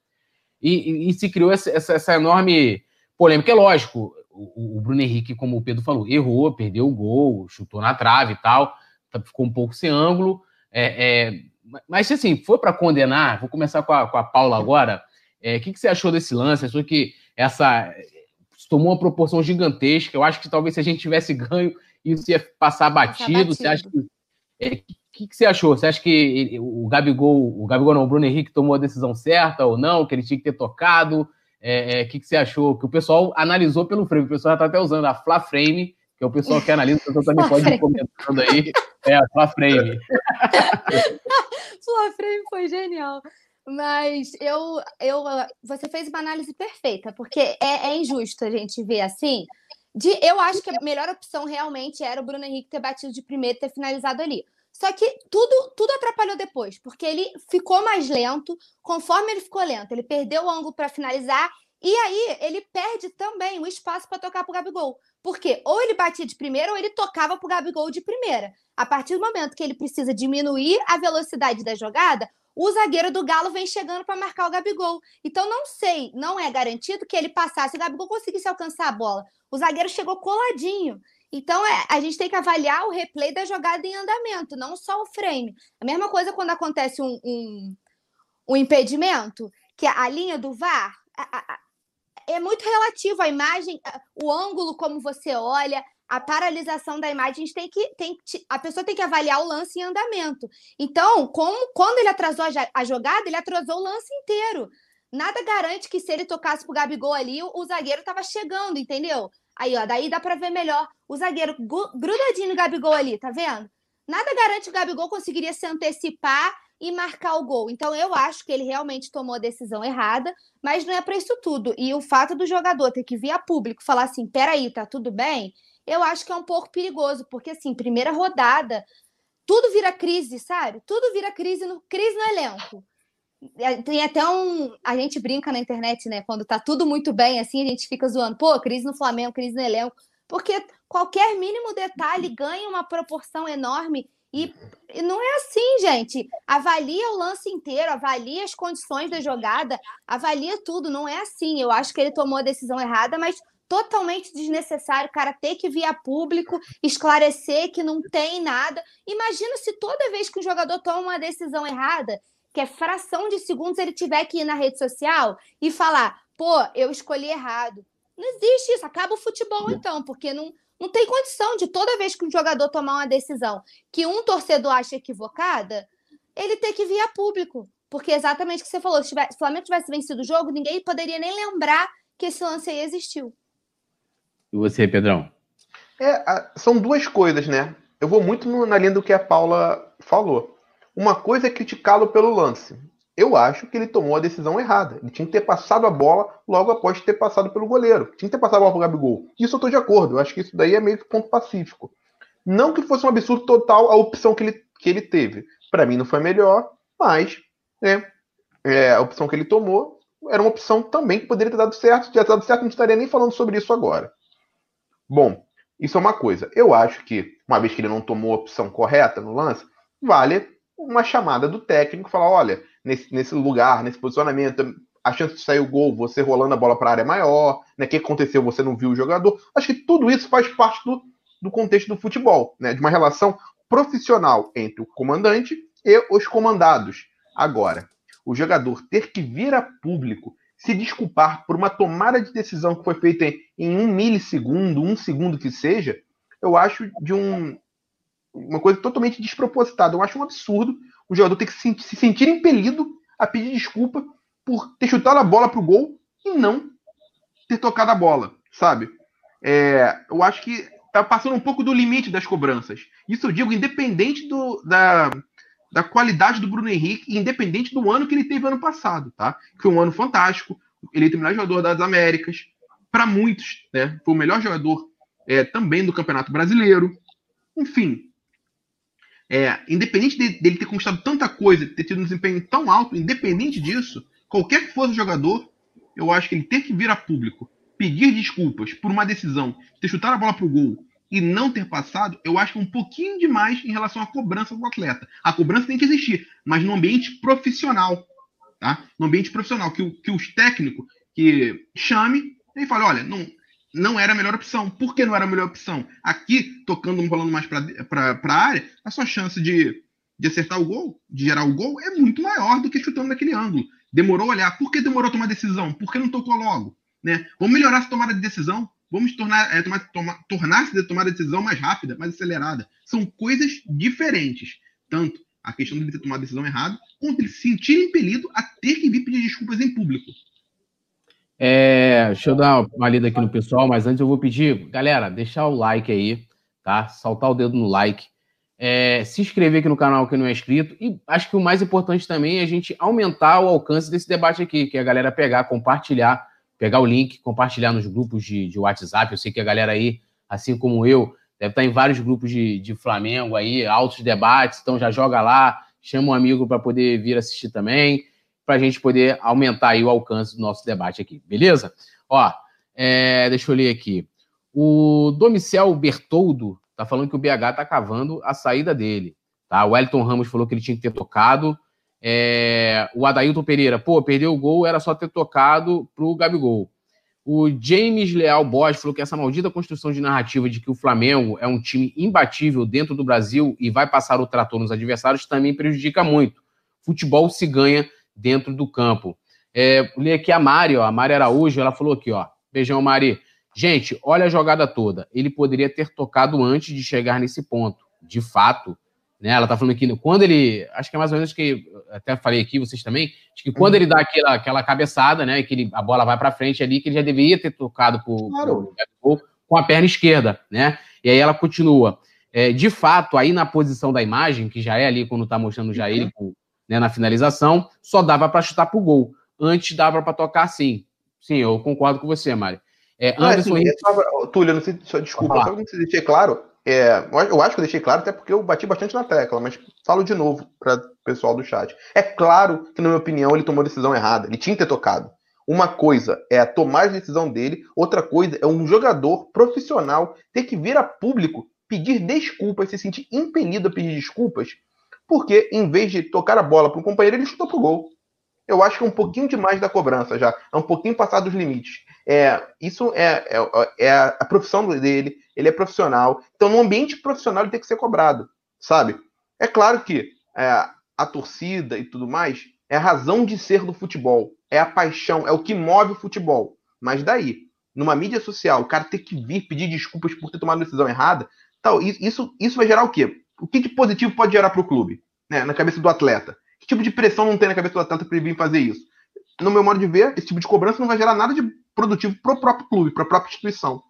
E, e, e se criou essa, essa, essa, enorme polêmica. É lógico, o, o Bruno Henrique, como o Pedro falou, errou, perdeu o gol, chutou na trave e tal, tá, ficou um pouco sem ângulo. É, é, mas se assim, for para condenar, vou começar com a, com a Paula agora. É, o que, que, você achou desse lance? Achou que essa. tomou uma proporção gigantesca. Eu acho que talvez se a gente tivesse ganho, isso ia passar batido. batido. Você acha que. É, que, que você achou? Você acha que ele, o Gabigol, o Gabigol não, o Bruno Henrique tomou a decisão certa ou não? Que ele tinha que ter tocado? É, é, que, que você achou? Que o pessoal analisou pelo frame, o pessoal já está até usando a Fla Frame, que é o pessoal que analisa, o pessoal também pode ir comentando aí. É, a Fla Frame. Fla Frame foi genial. Mas eu, eu, você fez uma análise perfeita, porque é, é injusto a gente ver assim. De, eu acho que a melhor opção realmente era o Bruno Henrique ter batido de primeiro ter finalizado ali. Só que tudo, tudo atrapalhou depois, porque ele ficou mais lento. Conforme ele ficou lento, ele perdeu o ângulo para finalizar. E aí ele perde também o espaço para tocar para o Gabigol. Porque ou ele batia de primeira ou ele tocava para o Gabigol de primeira. A partir do momento que ele precisa diminuir a velocidade da jogada, o zagueiro do Galo vem chegando para marcar o Gabigol. Então não sei, não é garantido que ele passasse, o Gabigol conseguisse alcançar a bola. O zagueiro chegou coladinho. Então, é, a gente tem que avaliar o replay da jogada em andamento, não só o frame. A mesma coisa quando acontece um, um, um impedimento, que a linha do VAR a, a, é muito relativo. A imagem, o ângulo como você olha, a paralisação da imagem, a, tem que, tem, a pessoa tem que avaliar o lance em andamento. Então, como, quando ele atrasou a, a jogada, ele atrasou o lance inteiro. Nada garante que se ele tocasse pro Gabigol ali, o, o zagueiro estava chegando, entendeu? Aí, ó, daí dá para ver melhor o zagueiro grudadinho no Gabigol ali, tá vendo? Nada garante que o Gabigol conseguiria se antecipar e marcar o gol. Então, eu acho que ele realmente tomou a decisão errada, mas não é para isso tudo. E o fato do jogador ter que vir a público falar assim: peraí, tá tudo bem, eu acho que é um pouco perigoso, porque assim, primeira rodada, tudo vira crise, sabe? Tudo vira crise no, crise no elenco. É, tem até um. A gente brinca na internet, né? Quando tá tudo muito bem, assim, a gente fica zoando. Pô, crise no Flamengo, crise no elenco. Porque qualquer mínimo detalhe ganha uma proporção enorme. E, e não é assim, gente. Avalia o lance inteiro, avalia as condições da jogada, avalia tudo. Não é assim. Eu acho que ele tomou a decisão errada, mas totalmente desnecessário o cara ter que vir a público esclarecer que não tem nada. Imagina se toda vez que um jogador toma uma decisão errada, que é fração de segundos, ele tiver que ir na rede social e falar: pô, eu escolhi errado. Não existe isso. Acaba o futebol, então, porque não, não tem condição de toda vez que um jogador tomar uma decisão que um torcedor acha equivocada, ele ter que vir a público. Porque exatamente o que você falou: se, tivesse, se o Flamengo tivesse vencido o jogo, ninguém poderia nem lembrar que esse lance aí existiu. E você, Pedrão? É, são duas coisas, né? Eu vou muito na linha do que a Paula falou. Uma coisa é criticá-lo pelo lance. Eu acho que ele tomou a decisão errada. Ele tinha que ter passado a bola logo após ter passado pelo goleiro. Tinha que ter passado a bola para o Gabigol. Isso eu estou de acordo. Eu acho que isso daí é meio que ponto pacífico. Não que fosse um absurdo total a opção que ele, que ele teve. Para mim não foi melhor, mas né, é, a opção que ele tomou era uma opção também que poderia ter dado certo. Se tivesse dado certo, não estaria nem falando sobre isso agora. Bom, isso é uma coisa. Eu acho que, uma vez que ele não tomou a opção correta no lance, vale uma chamada do técnico, falar, olha, nesse, nesse lugar, nesse posicionamento, a chance de sair o gol, você rolando a bola para a área é maior, né? O que aconteceu, você não viu o jogador. Acho que tudo isso faz parte do, do contexto do futebol, né? De uma relação profissional entre o comandante e os comandados. Agora, o jogador ter que vir a público se desculpar por uma tomada de decisão que foi feita em, em um milissegundo, um segundo que seja, eu acho de um, uma coisa totalmente despropositada. Eu acho um absurdo o jogador ter que se, se sentir impelido a pedir desculpa por ter chutado a bola pro gol e não ter tocado a bola, sabe? É, eu acho que tá passando um pouco do limite das cobranças. Isso eu digo independente do, da, da qualidade do Bruno Henrique, independente do ano que ele teve ano passado, tá? Que foi um ano fantástico. Ele é o melhor jogador das Américas. Para muitos, né? Foi o melhor jogador é, também do Campeonato Brasileiro. Enfim, é, independente de, dele ter conquistado tanta coisa, ter tido um desempenho tão alto, independente disso, qualquer que fosse o jogador, eu acho que ele ter que vir a público, pedir desculpas por uma decisão de ter chutado a bola pro gol e não ter passado, eu acho que é um pouquinho demais em relação à cobrança do atleta. A cobrança tem que existir, mas no ambiente profissional, tá? No ambiente profissional, que, que os técnicos que chame e fale, olha, não, não era a melhor opção. Por que não era a melhor opção? Aqui, tocando, rolando mais para a área, a sua chance de, de acertar o gol, de gerar o gol, é muito maior do que chutando naquele ângulo. Demorou a olhar. Por que demorou a tomar decisão? Por que não tocou logo? Né? Vamos melhorar essa tomada de decisão. Vamos tornar, é, tomar, tomar, tornar-se de tomar a decisão mais rápida, mais acelerada. São coisas diferentes. Tanto a questão de ter tomado a decisão errada, quanto ele se sentir impelido a ter que vir pedir desculpas em público. É, deixa eu dar uma lida aqui no pessoal, mas antes eu vou pedir, galera, deixar o like aí, tá? Saltar o dedo no like. É, se inscrever aqui no canal que não é inscrito. E acho que o mais importante também é a gente aumentar o alcance desse debate aqui, que é a galera pegar, compartilhar pegar o link, compartilhar nos grupos de, de WhatsApp. Eu sei que a galera aí, assim como eu, deve estar em vários grupos de, de Flamengo aí, altos debates, então já joga lá, chama um amigo para poder vir assistir também, para a gente poder aumentar aí o alcance do nosso debate aqui, beleza? Ó, é, deixa eu ler aqui. O Domicel Bertoldo tá falando que o BH tá cavando a saída dele, tá? O Wellington Ramos falou que ele tinha que ter tocado. É, o Adailton Pereira, pô, perdeu o gol, era só ter tocado pro Gabigol. O James Leal Bosch falou que essa maldita construção de narrativa de que o Flamengo é um time imbatível dentro do Brasil e vai passar o trator nos adversários também prejudica muito. Futebol se ganha dentro do campo. É, li aqui a Mari, ó, a Mari Araújo, ela falou aqui, ó. Beijão, Mari. Gente, olha a jogada toda. Ele poderia ter tocado antes de chegar nesse ponto. De fato, né? Ela tá falando aqui, quando ele. Acho que é mais ou menos que. Até falei aqui, vocês também. Acho que quando uhum. ele dá aquela, aquela cabeçada, né? Que ele, a bola vai para frente ali, que ele já deveria ter tocado pro, claro. pro, com a perna esquerda, né? E aí ela continua. É, de fato, aí na posição da imagem, que já é ali quando tá mostrando já ele uhum. Né, na finalização, só dava para chutar pro gol. Antes dava para tocar sim. Sim, eu concordo com você, Mari. É, Anderson. Ah, assim, Túlio, não sei, desculpa, só não se deixei claro. É, eu acho que eu deixei claro, até porque eu bati bastante na tecla, mas falo de novo para o pessoal do chat. É claro que, na minha opinião, ele tomou a decisão errada. Ele tinha que ter tocado. Uma coisa é tomar a decisão dele, outra coisa é um jogador profissional ter que vir a público pedir desculpas, se sentir impelido a pedir desculpas, porque em vez de tocar a bola para um companheiro, ele chutou pro gol. Eu acho que é um pouquinho demais da cobrança já, é um pouquinho passado dos limites. É, isso é, é, é a profissão dele, ele é profissional. Então, no ambiente profissional, ele tem que ser cobrado, sabe? É claro que é, a torcida e tudo mais é a razão de ser do futebol, é a paixão, é o que move o futebol. Mas daí, numa mídia social, o cara ter que vir pedir desculpas por ter tomado a decisão errada, tal, isso, isso vai gerar o quê? O que de positivo pode gerar para o clube, né, na cabeça do atleta? Que tipo de pressão não tem na cabeça do atleta para ele vir fazer isso? No meu modo de ver, esse tipo de cobrança não vai gerar nada de produtivo para o próprio clube, para a própria instituição.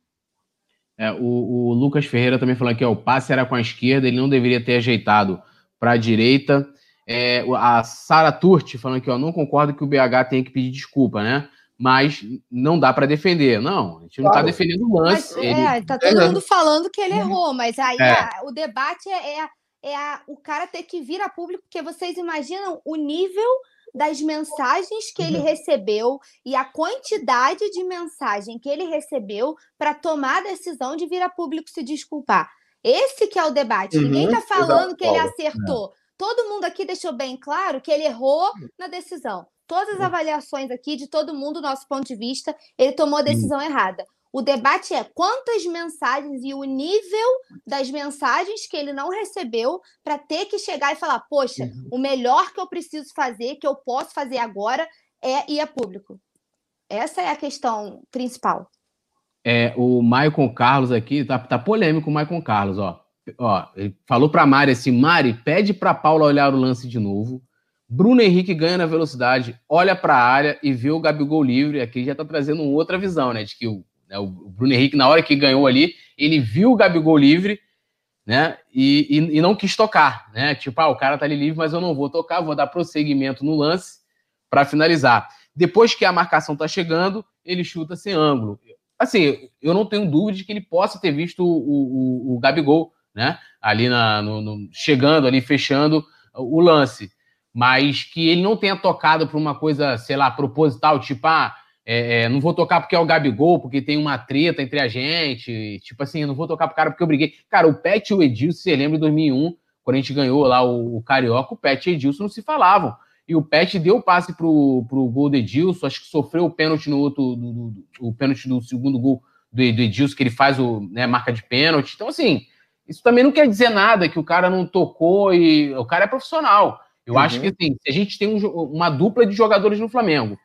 É, o, o, Lucas Ferreira também falou que o passe era com a esquerda, ele não deveria ter ajeitado para a direita. É, a Sara Turti falando que ó, não concordo que o BH tenha que pedir desculpa, né? Mas não dá para defender. Não, a gente não está defendendo o lance. Mas, ele... É, tá todo mundo falando que ele errou, mas aí é. a, o debate é, é, é a, o cara ter que vir a público, porque vocês imaginam o nível das mensagens que ele uhum. recebeu e a quantidade de mensagem que ele recebeu para tomar a decisão de vir a público se desculpar. Esse que é o debate. Uhum, Ninguém está falando que ele acertou. É. Todo mundo aqui deixou bem claro que ele errou na decisão. Todas as avaliações aqui de todo mundo, nosso ponto de vista, ele tomou a decisão errada. O debate é quantas mensagens e o nível das mensagens que ele não recebeu para ter que chegar e falar: poxa, uhum. o melhor que eu preciso fazer, que eu posso fazer agora, é ir a público. Essa é a questão principal. É, o Maicon Carlos aqui, tá, tá polêmico o Maicon Carlos, ó. ó ele falou para Mari assim: Mari, pede para Paula olhar o lance de novo. Bruno Henrique ganha na velocidade, olha para a área e vê o Gabigol livre. Aqui já tá trazendo outra visão, né? De que o né? O Bruno Henrique, na hora que ganhou ali, ele viu o Gabigol livre, né? E, e, e, não quis tocar, né? Tipo, ah, o cara tá ali livre, mas eu não vou tocar, vou dar prosseguimento no lance para finalizar. Depois que a marcação tá chegando, ele chuta sem ângulo. Assim, eu não tenho dúvida de que ele possa ter visto o, o, o Gabigol, né? Ali na, no, no, chegando ali, fechando o lance. Mas que ele não tenha tocado para uma coisa, sei lá, proposital, tipo, ah, é, é, não vou tocar porque é o Gabigol, porque tem uma treta entre a gente. Tipo assim, não vou tocar pro cara porque eu briguei. Cara, o Pet e o Edilson, você lembra em 2001, quando a gente ganhou lá o, o Carioca, o Pet e o Edilson não se falavam. E o Pet deu o passe pro, pro gol do Edilson, acho que sofreu o pênalti no outro, do, do, o pênalti do segundo gol do, do Edilson, que ele faz o né, marca de pênalti. Então, assim, isso também não quer dizer nada que o cara não tocou e o cara é profissional. Eu uhum. acho que assim, se a gente tem um, uma dupla de jogadores no Flamengo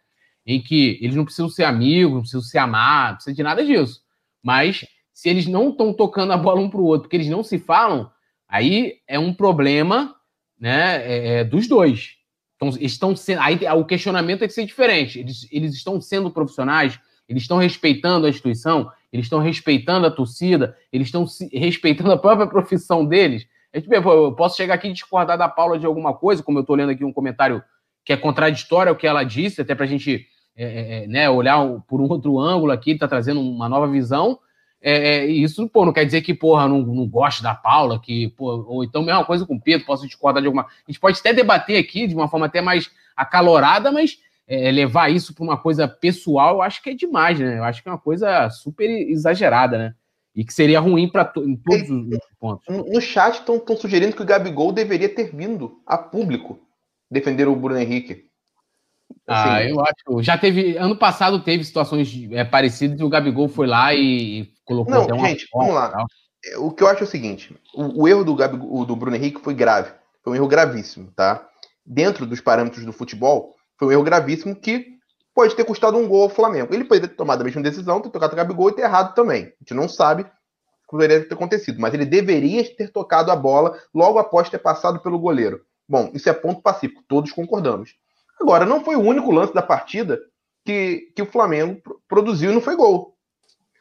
em que eles não precisam ser amigos, não precisam se amar, não precisa de nada disso. Mas se eles não estão tocando a bola um para o outro, porque eles não se falam, aí é um problema né, é, é dos dois. Então, estão sendo, aí o questionamento tem que ser diferente. Eles, eles estão sendo profissionais, eles estão respeitando a instituição, eles estão respeitando a torcida, eles estão respeitando a própria profissão deles. Eu posso chegar aqui e discordar da Paula de alguma coisa, como eu estou lendo aqui um comentário que é contraditório ao que ela disse, até para a gente é, é, é, né, olhar por um outro ângulo aqui, está trazendo uma nova visão. É, é, isso, pô, não quer dizer que, porra, não, não gosto da Paula, que, pô, ou então mesma coisa com o Pedro, posso discordar de alguma. A gente pode até debater aqui de uma forma até mais acalorada, mas é, levar isso para uma coisa pessoal, eu acho que é demais, né? Eu acho que é uma coisa super exagerada, né? E que seria ruim para to em todos os pontos. No chat estão sugerindo que o Gabigol deveria ter vindo a público defender o Bruno Henrique. Assim, ah, eu acho. Já teve. Ano passado teve situações é, parecidas e o Gabigol foi lá e colocou não, até uma. Gente, vamos lá. É, o que eu acho é o seguinte: o, o erro do, Gabigol, do Bruno Henrique foi grave. Foi um erro gravíssimo, tá? Dentro dos parâmetros do futebol, foi um erro gravíssimo que pode ter custado um gol ao Flamengo. Ele poderia ter tomado a mesma decisão, ter tocado o Gabigol e ter errado também. A gente não sabe o que poderia ter acontecido, mas ele deveria ter tocado a bola logo após ter passado pelo goleiro. Bom, isso é ponto pacífico, todos concordamos. Agora, não foi o único lance da partida que, que o Flamengo produziu e não foi gol.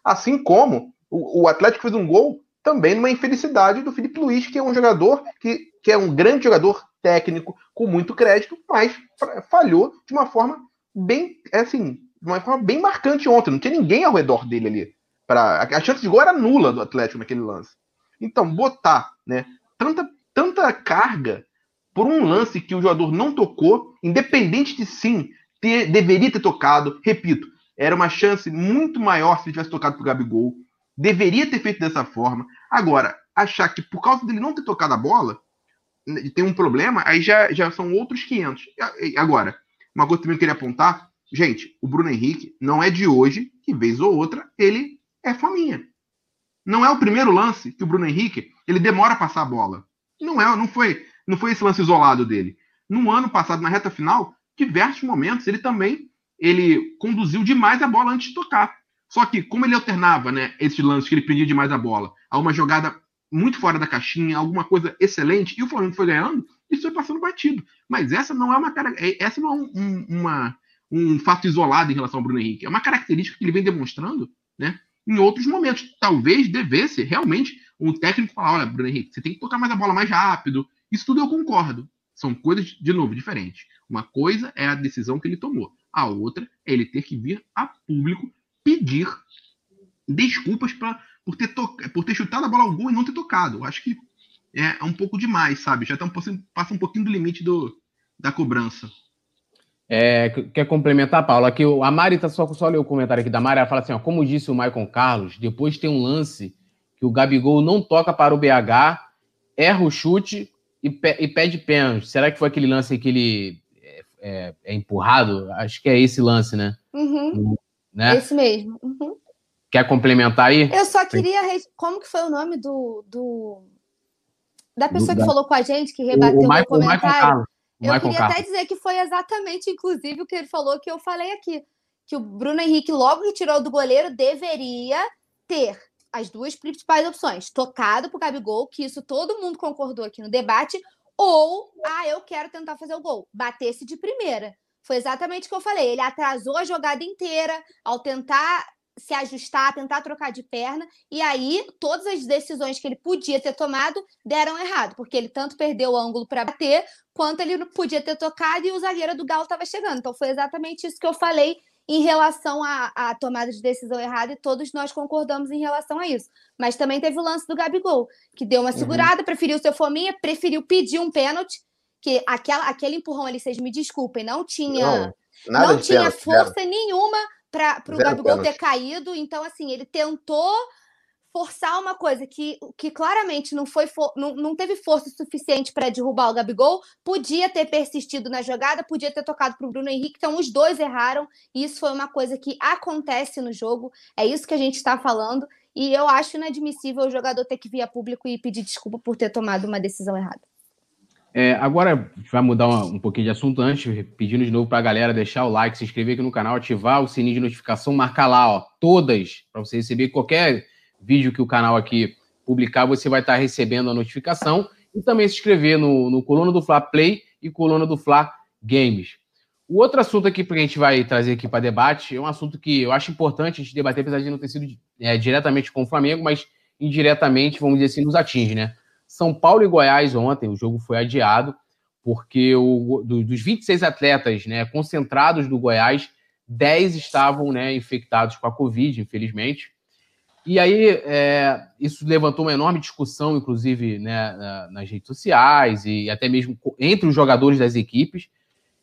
Assim como o, o Atlético fez um gol também numa infelicidade do Felipe Luiz, que é um jogador que, que é um grande jogador técnico, com muito crédito, mas falhou de uma forma bem, é assim, de uma forma bem marcante ontem. Não tinha ninguém ao redor dele ali. Pra, a chance de gol era nula do Atlético naquele lance. Então, botar né, tanta, tanta carga por um lance que o jogador não tocou, independente de sim, ter, deveria ter tocado, repito, era uma chance muito maior se ele tivesse tocado pro Gabigol, deveria ter feito dessa forma. Agora, achar que por causa dele não ter tocado a bola, né, tem um problema, aí já, já são outros 500. Agora, uma coisa que eu queria apontar, gente, o Bruno Henrique não é de hoje, que vez ou outra, ele é fominha. Não é o primeiro lance que o Bruno Henrique, ele demora a passar a bola. Não é, não foi não foi esse lance isolado dele. No ano passado, na reta final, diversos momentos ele também ele conduziu demais a bola antes de tocar. Só que, como ele alternava né, esses lances que ele prendia demais a bola a uma jogada muito fora da caixinha, alguma coisa excelente, e o Flamengo foi ganhando, isso foi passando batido. Mas essa não é uma é, essa não é um, uma, um fato isolado em relação ao Bruno Henrique. É uma característica que ele vem demonstrando né, em outros momentos. Talvez devesse realmente um técnico falar: olha, Bruno Henrique, você tem que tocar mais a bola mais rápido, isso tudo eu concordo. São coisas, de novo, diferentes. Uma coisa é a decisão que ele tomou. A outra é ele ter que vir a público pedir desculpas pra, por, ter to, por ter chutado a bola ao gol e não ter tocado. Eu acho que é um pouco demais, sabe? Já tá um, passa um pouquinho do limite do, da cobrança. É, quer complementar, Paulo? Aqui, a Mari tá só, só ler o comentário aqui da Mari. Ela fala assim: ó, como disse o Maicon Carlos, depois tem um lance que o Gabigol não toca para o BH, erra o chute, e, pe e pede pênalti. Será que foi aquele lance que ele é, é, é empurrado? Acho que é esse lance, né? Uhum. Né? Esse mesmo. Uhum. Quer complementar aí? Eu só queria. Como que foi o nome do. do... Da pessoa do, que falou com a gente, que rebateu o, o, Michael, comentário? O eu queria Carlos. até dizer que foi exatamente, inclusive, o que ele falou que eu falei aqui. Que o Bruno Henrique, logo que tirou do goleiro, deveria ter as duas principais opções: tocado pro Gabigol, que isso todo mundo concordou aqui no debate, ou, ah, eu quero tentar fazer o gol, batesse de primeira. Foi exatamente o que eu falei. Ele atrasou a jogada inteira ao tentar se ajustar, tentar trocar de perna, e aí todas as decisões que ele podia ter tomado deram errado, porque ele tanto perdeu o ângulo para bater, quanto ele não podia ter tocado e o zagueiro do Galo estava chegando. Então foi exatamente isso que eu falei em relação à, tomada de decisão errada, e todos nós concordamos em relação a isso. Mas também teve o lance do Gabigol, que deu uma uhum. segurada, uhum. preferiu ser fominha, preferiu pedir um pênalti, que aquela, aquele empurrão ali, vocês me desculpem, não tinha, não, não tinha pênalti, força zero. nenhuma para o Gabigol pênalti. ter caído. Então, assim, ele tentou forçar uma coisa que, que claramente não foi não, não teve força suficiente para derrubar o Gabigol, podia ter persistido na jogada, podia ter tocado para o Bruno Henrique, então os dois erraram, e isso foi uma coisa que acontece no jogo, é isso que a gente está falando, e eu acho inadmissível o jogador ter que vir a público e pedir desculpa por ter tomado uma decisão errada. É, agora, vai mudar um, um, pouquinho de assunto antes, pedindo de novo para a galera deixar o like, se inscrever aqui no canal, ativar o sininho de notificação, marcar lá, ó, todas, para você receber qualquer vídeo que o canal aqui publicar, você vai estar tá recebendo a notificação e também se inscrever no, no Coluna do Fla Play e Coluna do Fla Games. O outro assunto aqui que a gente vai trazer aqui para debate é um assunto que eu acho importante a gente debater, apesar de não ter sido é, diretamente com o Flamengo, mas indiretamente, vamos dizer assim, nos atinge, né? São Paulo e Goiás ontem, o jogo foi adiado, porque o, do, dos 26 atletas né, concentrados do Goiás, 10 estavam né, infectados com a Covid, infelizmente. E aí, é, isso levantou uma enorme discussão, inclusive, né, nas redes sociais e até mesmo entre os jogadores das equipes.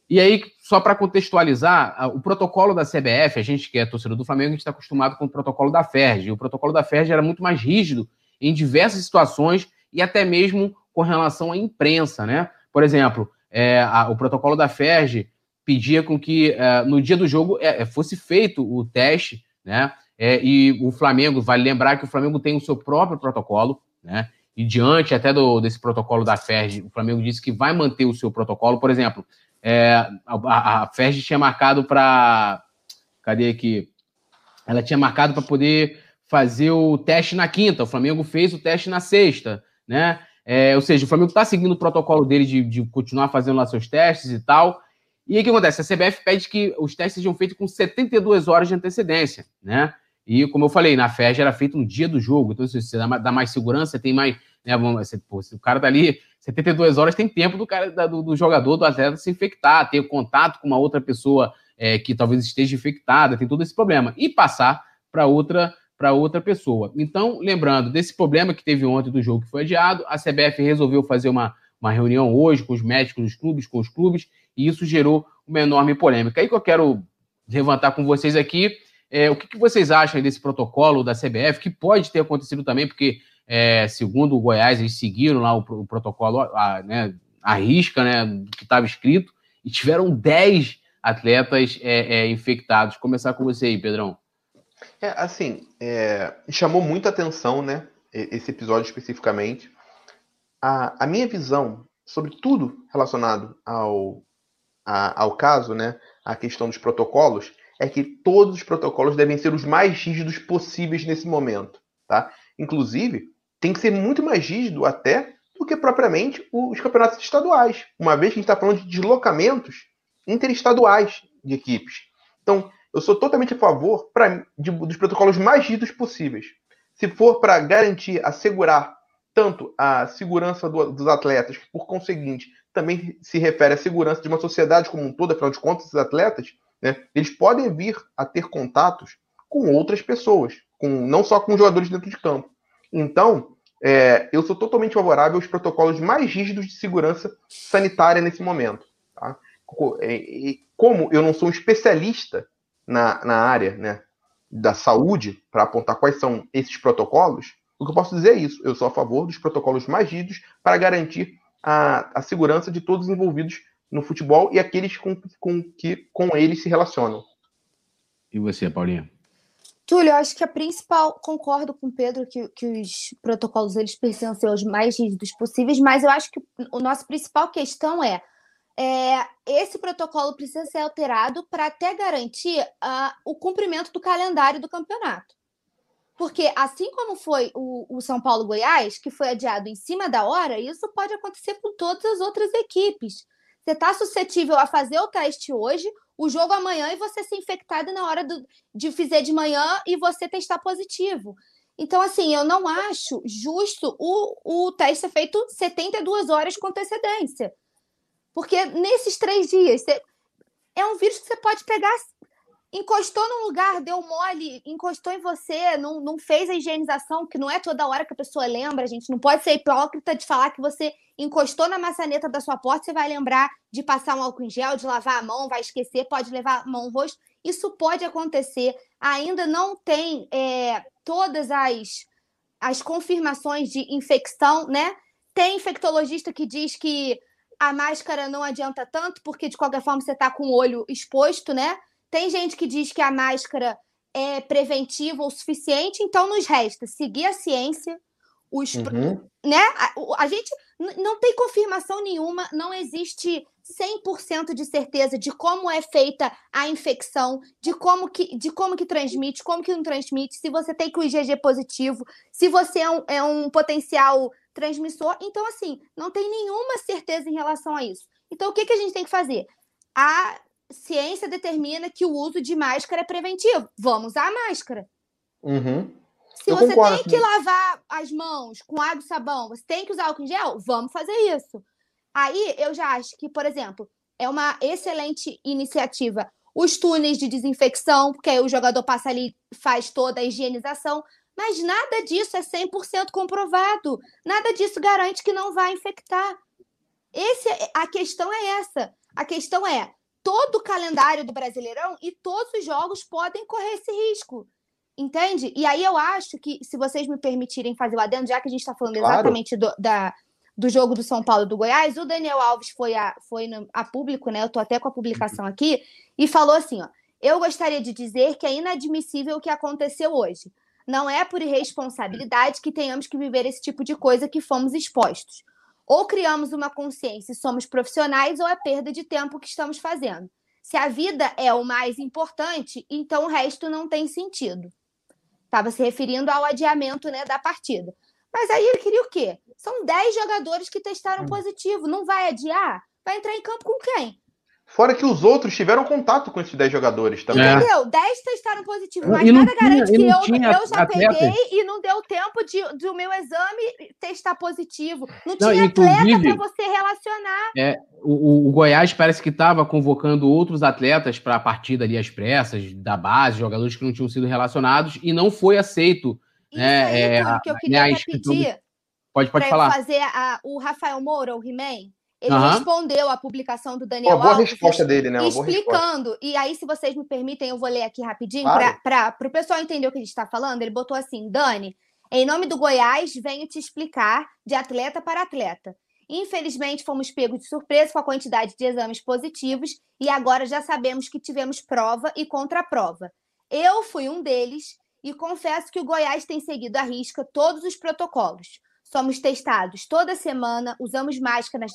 E aí, só para contextualizar, o protocolo da CBF, a gente que é torcedor do Flamengo, a gente está acostumado com o protocolo da FERJ. O protocolo da FERJ era muito mais rígido em diversas situações e até mesmo com relação à imprensa, né? Por exemplo, é, a, o protocolo da FERJ pedia com que é, no dia do jogo é, é fosse feito o teste, né? É, e o Flamengo, vale lembrar que o Flamengo tem o seu próprio protocolo, né? E diante até do, desse protocolo da FERJ, o Flamengo disse que vai manter o seu protocolo. Por exemplo, é, a, a FERJ tinha marcado para. Cadê aqui? Ela tinha marcado para poder fazer o teste na quinta. O Flamengo fez o teste na sexta, né? É, ou seja, o Flamengo está seguindo o protocolo dele de, de, continuar fazendo lá seus testes e tal. E aí o que acontece? A CBF pede que os testes sejam feitos com 72 horas de antecedência, né? E como eu falei, na FERJ era feito no dia do jogo. Então, se você dá mais segurança, tem mais. Né, você, pô, se o cara tá ali 72 horas tem tempo do cara do, do jogador, do atleta se infectar, ter contato com uma outra pessoa é, que talvez esteja infectada, tem todo esse problema, e passar para outra para outra pessoa. Então, lembrando desse problema que teve ontem do jogo que foi adiado, a CBF resolveu fazer uma, uma reunião hoje com os médicos dos clubes, com os clubes, e isso gerou uma enorme polêmica. Aí que eu quero levantar com vocês aqui é, o que, que, vocês acham desse protocolo da CBF, que pode ter acontecido também, porque é, segundo o Goiás, eles seguiram lá o, o protocolo a, né, a risca, né, que estava escrito, e tiveram 10 atletas é, é, infectados. Começar com você aí, Pedrão. É, assim, é, chamou muita atenção, né, esse episódio especificamente. A, a minha visão sobre tudo relacionado ao, a, ao caso, né, a questão dos protocolos, é que todos os protocolos devem ser os mais rígidos possíveis nesse momento, tá? Inclusive, tem que ser muito mais rígido até do que propriamente os campeonatos estaduais, uma vez que a gente está falando de deslocamentos interestaduais de equipes. Então, eu sou totalmente a favor pra, de, dos protocolos mais rígidos possíveis. Se for para garantir, assegurar tanto a segurança do, dos atletas, que por conseguinte também se refere à segurança de uma sociedade como um todo, afinal de contas, os atletas, né, eles podem vir a ter contatos com outras pessoas, com, não só com jogadores dentro de campo. Então, é, eu sou totalmente favorável aos protocolos mais rígidos de segurança sanitária nesse momento. Tá? E, como eu não sou um especialista na, na área né, da saúde para apontar quais são esses protocolos, o que eu posso dizer é isso. Eu sou a favor dos protocolos mais rígidos para garantir a, a segurança de todos os envolvidos no futebol e aqueles com, com que com eles se relacionam. E você, Paulinha? Túlio, eu acho que a principal, concordo com o Pedro que, que os protocolos eles precisam ser os mais rígidos possíveis, mas eu acho que o nosso principal questão é, é esse protocolo precisa ser alterado para até garantir uh, o cumprimento do calendário do campeonato. Porque assim como foi o, o São Paulo Goiás, que foi adiado em cima da hora, isso pode acontecer com todas as outras equipes. Você está suscetível a fazer o teste hoje, o jogo amanhã e você ser infectado na hora do, de fazer de manhã e você testar positivo. Então, assim, eu não acho justo o, o teste ser feito 72 horas com antecedência. Porque nesses três dias, você, é um vírus que você pode pegar encostou num lugar, deu mole, encostou em você, não, não fez a higienização, que não é toda hora que a pessoa lembra, gente não pode ser hipócrita de falar que você encostou na maçaneta da sua porta, você vai lembrar de passar um álcool em gel, de lavar a mão, vai esquecer, pode levar a mão no rosto. Isso pode acontecer. Ainda não tem é, todas as, as confirmações de infecção, né? Tem infectologista que diz que a máscara não adianta tanto, porque de qualquer forma você está com o olho exposto, né? Tem gente que diz que a máscara é preventiva o suficiente, então nos resta seguir a ciência, os, uhum. né? A, a, gente não tem confirmação nenhuma, não existe 100% de certeza de como é feita a infecção, de como que, de como que transmite, como que não transmite, se você tem que o IgG positivo, se você é um, é um potencial transmissor. Então, assim, não tem nenhuma certeza em relação a isso. Então, o que, que a gente tem que fazer? A ciência determina que o uso de máscara é preventivo. Vamos usar a máscara. Uhum. Se Eu você tem que lavar as mãos com água e sabão, você tem que usar álcool em gel, vamos fazer isso. Aí eu já acho que, por exemplo, é uma excelente iniciativa os túneis de desinfecção, porque aí o jogador passa ali faz toda a higienização, mas nada disso é 100% comprovado. Nada disso garante que não vai infectar. Esse, é, a questão é essa. A questão é todo o calendário do Brasileirão e todos os jogos podem correr esse risco. Entende? E aí eu acho que, se vocês me permitirem fazer o adendo, já que a gente está falando claro. exatamente do, da, do jogo do São Paulo e do Goiás, o Daniel Alves foi a, foi no, a público, né? Eu estou até com a publicação aqui, e falou assim: ó, eu gostaria de dizer que é inadmissível o que aconteceu hoje. Não é por irresponsabilidade que tenhamos que viver esse tipo de coisa que fomos expostos. Ou criamos uma consciência e somos profissionais, ou é perda de tempo que estamos fazendo. Se a vida é o mais importante, então o resto não tem sentido. Estava se referindo ao adiamento né, da partida. Mas aí ele queria o quê? São 10 jogadores que testaram hum. positivo. Não vai adiar? Vai entrar em campo com quem? Fora que os outros tiveram contato com esses 10 jogadores também. É. Entendeu? 10 testaram positivo, mas nada tinha, garante que eu, eu já atletas. peguei e não deu tempo de, do meu exame testar positivo. Não, não tinha atleta para você relacionar. É, o, o Goiás parece que estava convocando outros atletas para a partida ali, as pressas, da base, jogadores que não tinham sido relacionados, e não foi aceito. Isso né, aí, é, que eu queria né, pedir. Pode, pode falar. fazer a, o Rafael Moura, o He-Man ele uhum. respondeu a publicação do Daniel Uma boa Alves, resposta dele, né? Uma explicando. E aí, se vocês me permitem, eu vou ler aqui rapidinho claro. para o pessoal entender o que a gente está falando. Ele botou assim: Dani, em nome do Goiás, venho te explicar de atleta para atleta. Infelizmente, fomos pegos de surpresa com a quantidade de exames positivos e agora já sabemos que tivemos prova e contraprova. Eu fui um deles e confesso que o Goiás tem seguido à risca todos os protocolos. Somos testados toda semana, usamos máscaras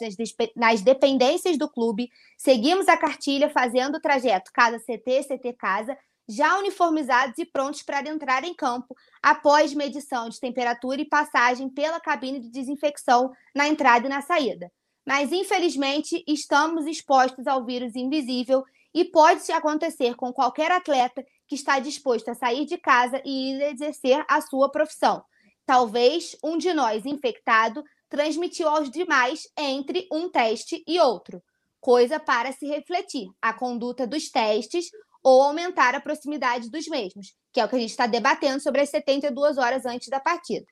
nas, dependências do clube, seguimos a cartilha fazendo o trajeto casa CT, CT casa, já uniformizados e prontos para entrar em campo após medição de temperatura e passagem pela cabine de desinfecção na entrada e na saída. Mas, infelizmente, estamos expostos ao vírus invisível e pode acontecer com qualquer atleta que está disposto a sair de casa e exercer a sua profissão. Talvez um de nós infectado transmitiu aos demais entre um teste e outro. Coisa para se refletir a conduta dos testes ou aumentar a proximidade dos mesmos, que é o que a gente está debatendo sobre as 72 horas antes da partida.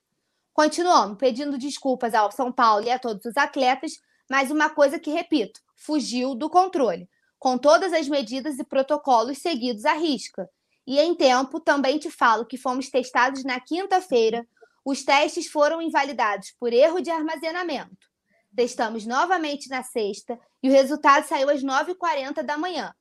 Continuamos pedindo desculpas ao São Paulo e a todos os atletas, mas uma coisa que repito, fugiu do controle, com todas as medidas e protocolos seguidos à risca. E em tempo, também te falo que fomos testados na quinta-feira, os testes foram invalidados por erro de armazenamento. Testamos novamente na sexta e o resultado saiu às 9h40 da manhã.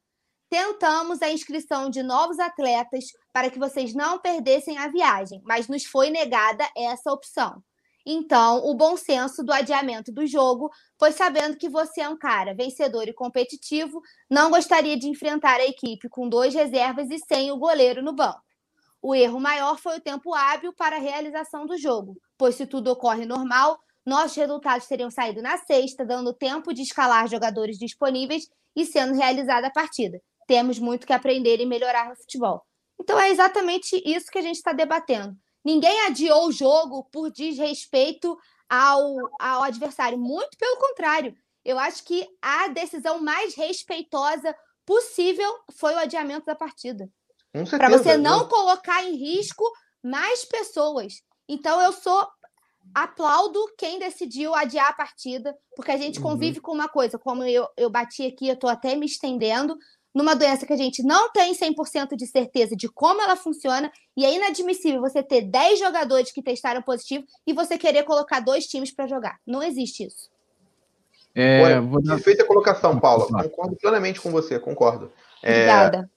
Tentamos a inscrição de novos atletas para que vocês não perdessem a viagem, mas nos foi negada essa opção. Então, o bom senso do adiamento do jogo foi sabendo que você é um cara vencedor e competitivo, não gostaria de enfrentar a equipe com dois reservas e sem o goleiro no banco. O erro maior foi o tempo hábil para a realização do jogo, pois se tudo ocorre normal, nossos resultados teriam saído na sexta, dando tempo de escalar jogadores disponíveis e sendo realizada a partida. Temos muito que aprender e melhorar no futebol. Então é exatamente isso que a gente está debatendo. Ninguém adiou o jogo por desrespeito ao, ao adversário. Muito pelo contrário. Eu acho que a decisão mais respeitosa possível foi o adiamento da partida para você não colocar em risco mais pessoas. Então eu sou aplaudo quem decidiu adiar a partida, porque a gente uhum. convive uhum. com uma coisa, como eu, eu bati aqui, eu estou até me estendendo, numa doença que a gente não tem 100% de certeza de como ela funciona, e é inadmissível você ter 10 jogadores que testaram positivo e você querer colocar dois times para jogar. Não existe isso. É, Olha, vou... Perfeita colocação, Paula. Concordo plenamente com você, concordo. É, Obrigada.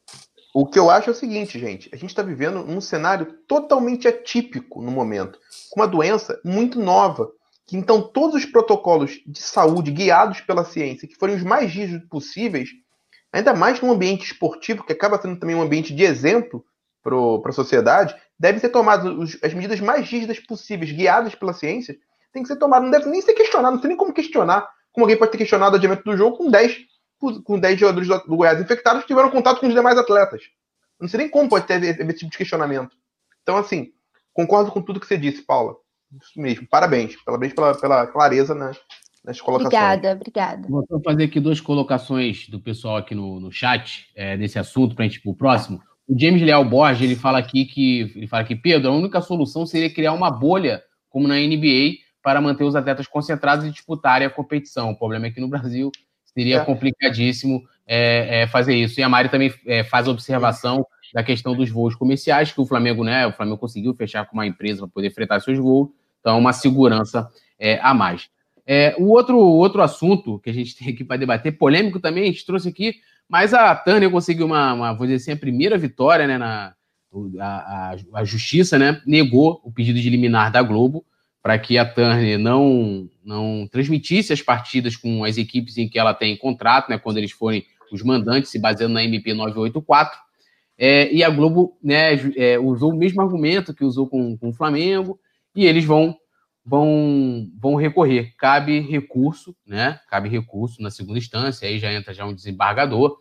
O que eu acho é o seguinte, gente: a gente está vivendo um cenário totalmente atípico no momento, com uma doença muito nova que então todos os protocolos de saúde guiados pela ciência, que forem os mais rígidos possíveis, ainda mais num ambiente esportivo, que acaba sendo também um ambiente de exemplo para a sociedade, devem ser tomadas as medidas mais rígidas possíveis, guiadas pela ciência, tem que ser tomado, não deve nem ser questionado, não tem nem como questionar, como alguém pode ter questionado o adiamento do jogo com 10, com 10 jogadores do Goiás infectados que tiveram contato com os demais atletas. Não sei nem como pode ter esse tipo de questionamento. Então, assim, concordo com tudo que você disse, Paula. Isso mesmo. Parabéns. Parabéns pela, pela clareza né, nas colocações. Obrigada, obrigada. Vou fazer aqui duas colocações do pessoal aqui no, no chat é, desse assunto para a gente ir para o próximo. O James Leal Borges ele fala aqui que ele fala que Pedro, a única solução seria criar uma bolha como na NBA para manter os atletas concentrados e disputarem a competição. O problema é que no Brasil seria é. complicadíssimo é, é, fazer isso. E a Mari também é, faz a observação da questão dos voos comerciais, que o Flamengo, né, o Flamengo conseguiu fechar com uma empresa para poder fretar seus voos, então é uma segurança é, a mais. É, o outro, outro assunto que a gente tem aqui para debater, polêmico também, a gente trouxe aqui, mas a Tânia conseguiu uma, uma vou dizer assim, a primeira vitória, né, na, a, a, a justiça, né, negou o pedido de liminar da Globo para que a Turner não, não transmitisse as partidas com as equipes em que ela tem contrato, né, quando eles forem os mandantes, se baseando na MP 984. É, e a Globo né, é, usou o mesmo argumento que usou com, com o Flamengo, e eles vão, vão, vão recorrer. Cabe recurso, né? Cabe recurso na segunda instância, aí já entra já um desembargador.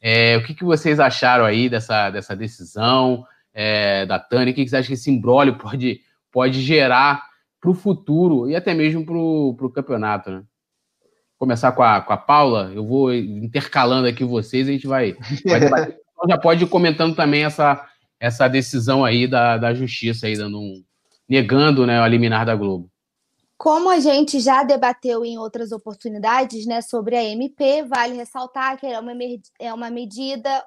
É, o que, que vocês acharam aí dessa, dessa decisão é, da Tânia? O que, que vocês acham que esse imbróglio pode, pode gerar para o futuro e até mesmo para o campeonato, né? Começar com a, com a Paula, eu vou intercalando aqui vocês, a gente vai, vai debater então já pode ir comentando também essa, essa decisão aí da, da justiça aí, dando um, negando né, o liminar da Globo. Como a gente já debateu em outras oportunidades né, sobre a MP, vale ressaltar que é uma, é uma medida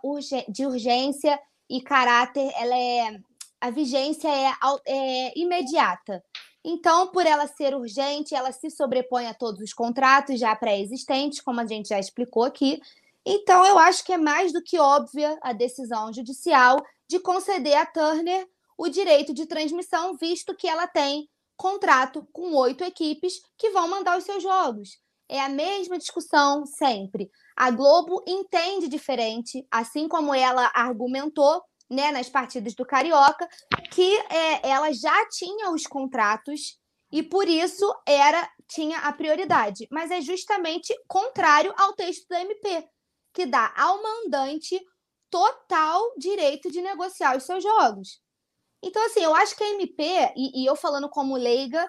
de urgência e caráter, ela é, a vigência é, é imediata. Então, por ela ser urgente, ela se sobrepõe a todos os contratos já pré-existentes, como a gente já explicou aqui, então, eu acho que é mais do que óbvia a decisão judicial de conceder a Turner o direito de transmissão, visto que ela tem contrato com oito equipes que vão mandar os seus jogos. É a mesma discussão sempre. A Globo entende diferente, assim como ela argumentou né, nas partidas do Carioca, que é, ela já tinha os contratos e por isso era tinha a prioridade. Mas é justamente contrário ao texto do MP que dá ao mandante total direito de negociar os seus jogos. Então, assim, eu acho que a MP, e, e eu falando como leiga,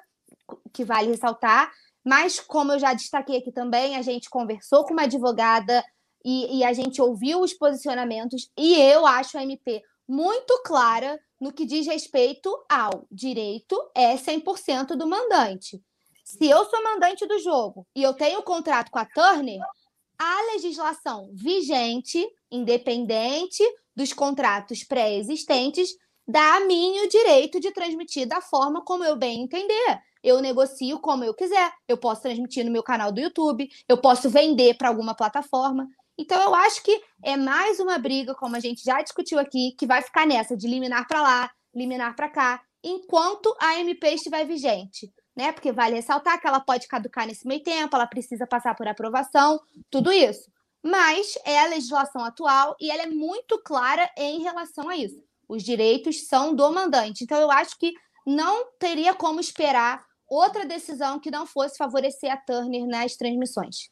que vale ressaltar, mas como eu já destaquei aqui também, a gente conversou com uma advogada e, e, a gente ouviu os posicionamentos, e eu acho a MP muito clara no que diz respeito ao direito é 100% do mandante. Se eu sou mandante do jogo e eu tenho contrato com a Turner, a legislação vigente, independente dos contratos pré-existentes, dá a mim o direito de transmitir da forma como eu bem entender. Eu negocio como eu quiser. Eu posso transmitir no meu canal do YouTube, eu posso vender para alguma plataforma. Então, eu acho que é mais uma briga, como a gente já discutiu aqui, que vai ficar nessa de liminar para lá, liminar para cá, enquanto a MP estiver vigente né? Porque vale ressaltar que ela pode caducar nesse meio tempo, ela precisa passar por aprovação, tudo isso. Mas é a legislação atual e ela é muito clara em relação a isso. Os direitos são do mandante. Então, eu acho que não teria como esperar outra decisão que não fosse favorecer a Turner nas transmissões.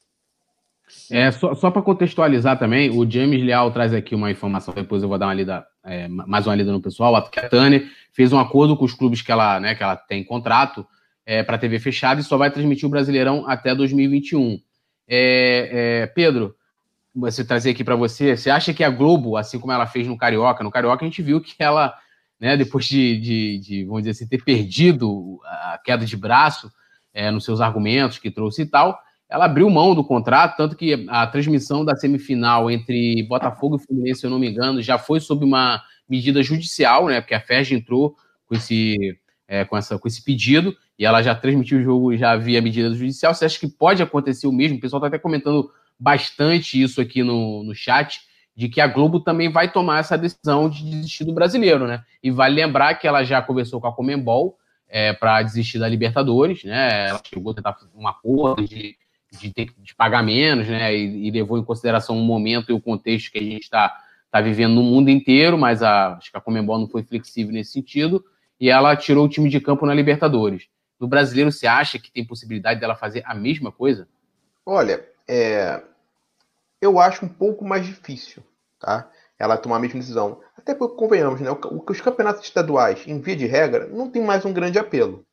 É, só, só para contextualizar também, o James Leal traz aqui uma informação, depois eu vou dar uma lida, é, mais uma lida no pessoal, a Turner fez um acordo com os clubes que ela, né, que ela tem contrato, é, para TV fechada e só vai transmitir o Brasileirão até 2021. É, é, Pedro, você trazer aqui para você, você acha que a Globo, assim como ela fez no Carioca, no Carioca a gente viu que ela, né, depois de, de, de vamos dizer assim, ter perdido a queda de braço é, nos seus argumentos que trouxe e tal, ela abriu mão do contrato, tanto que a transmissão da semifinal entre Botafogo e Fluminense, se eu não me engano, já foi sob uma medida judicial, né, porque a FERJ entrou com esse, é, com, essa, com esse pedido, e ela já transmitiu o jogo já via medida judicial. Você acha que pode acontecer o mesmo? O pessoal está até comentando bastante isso aqui no, no chat, de que a Globo também vai tomar essa decisão de desistir do brasileiro, né? E vale lembrar que ela já conversou com a Comembol é, para desistir da Libertadores, né? Ela chegou a tentar um acordo de, de ter de pagar menos, né? E, e, levou em consideração o momento e o contexto que a gente está tá vivendo no mundo inteiro, mas a, acho que a Comembol não foi flexível nesse sentido, e ela tirou o time de campo na Libertadores. No brasileiro, você acha que tem possibilidade dela fazer a mesma coisa? Olha, é, eu acho um pouco mais difícil, tá? Ela tomar a mesma decisão. Até porque, convenhamos, né? Os campeonatos estaduais, em via de regra, não tem mais um grande apelo.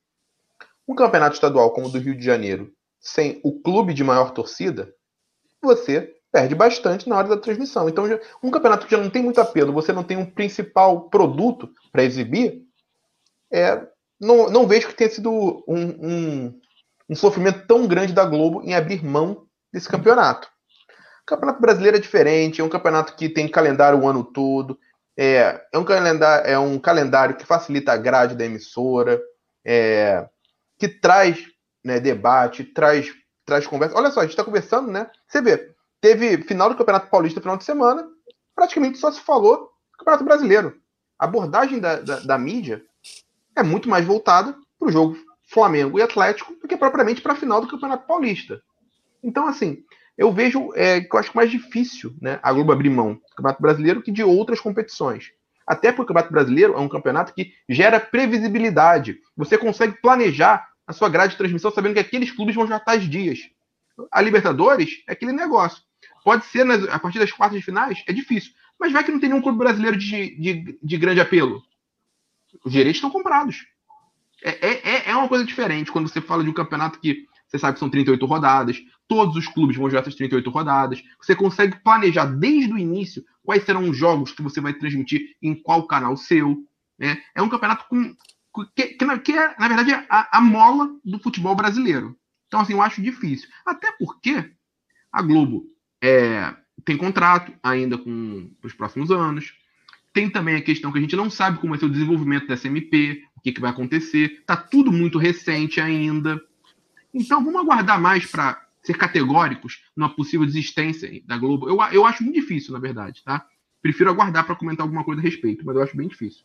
Um campeonato estadual como o do Rio de Janeiro, sem o clube de maior torcida, você perde bastante na hora da transmissão. Então, um campeonato que já não tem muito apelo, você não tem um principal produto para exibir, é, não, não vejo que tenha sido um, um, um sofrimento tão grande da Globo em abrir mão desse campeonato. O campeonato brasileiro é diferente, é um campeonato que tem calendário o ano todo, é, é, um, calendário, é um calendário que facilita a grade da emissora, é, que traz né, debate, traz, traz conversa. Olha só, a gente está conversando, né? Você vê, teve final do Campeonato Paulista final de semana, praticamente só se falou do Campeonato Brasileiro. A abordagem da, da, da mídia é muito mais voltada para o jogo Flamengo e Atlético do que propriamente para a final do Campeonato Paulista. Então, assim, eu vejo é, que eu acho mais difícil né, a Globo abrir mão do Campeonato Brasileiro que de outras competições. Até porque o Campeonato Brasileiro é um campeonato que gera previsibilidade. Você consegue planejar a sua grade de transmissão sabendo que aqueles clubes vão já estar dias. A Libertadores é aquele negócio. Pode ser nas, a partir das quartas de finais, é difícil. Mas vai que não tem nenhum clube brasileiro de, de, de grande apelo. Os direitos estão comprados. É, é, é, é uma coisa diferente quando você fala de um campeonato que você sabe que são 38 rodadas, todos os clubes vão jogar essas 38 rodadas. Você consegue planejar desde o início quais serão os jogos que você vai transmitir em qual canal seu. Né? É um campeonato com, que, que, que é, na verdade, a, a mola do futebol brasileiro. Então, assim, eu acho difícil. Até porque a Globo é, tem contrato ainda com os próximos anos. Tem também a questão que a gente não sabe como vai ser o desenvolvimento dessa MP, o que, que vai acontecer. Está tudo muito recente ainda. Então, vamos aguardar mais para ser categóricos numa possível desistência da Globo. Eu, eu acho muito difícil, na verdade, tá? Prefiro aguardar para comentar alguma coisa a respeito, mas eu acho bem difícil.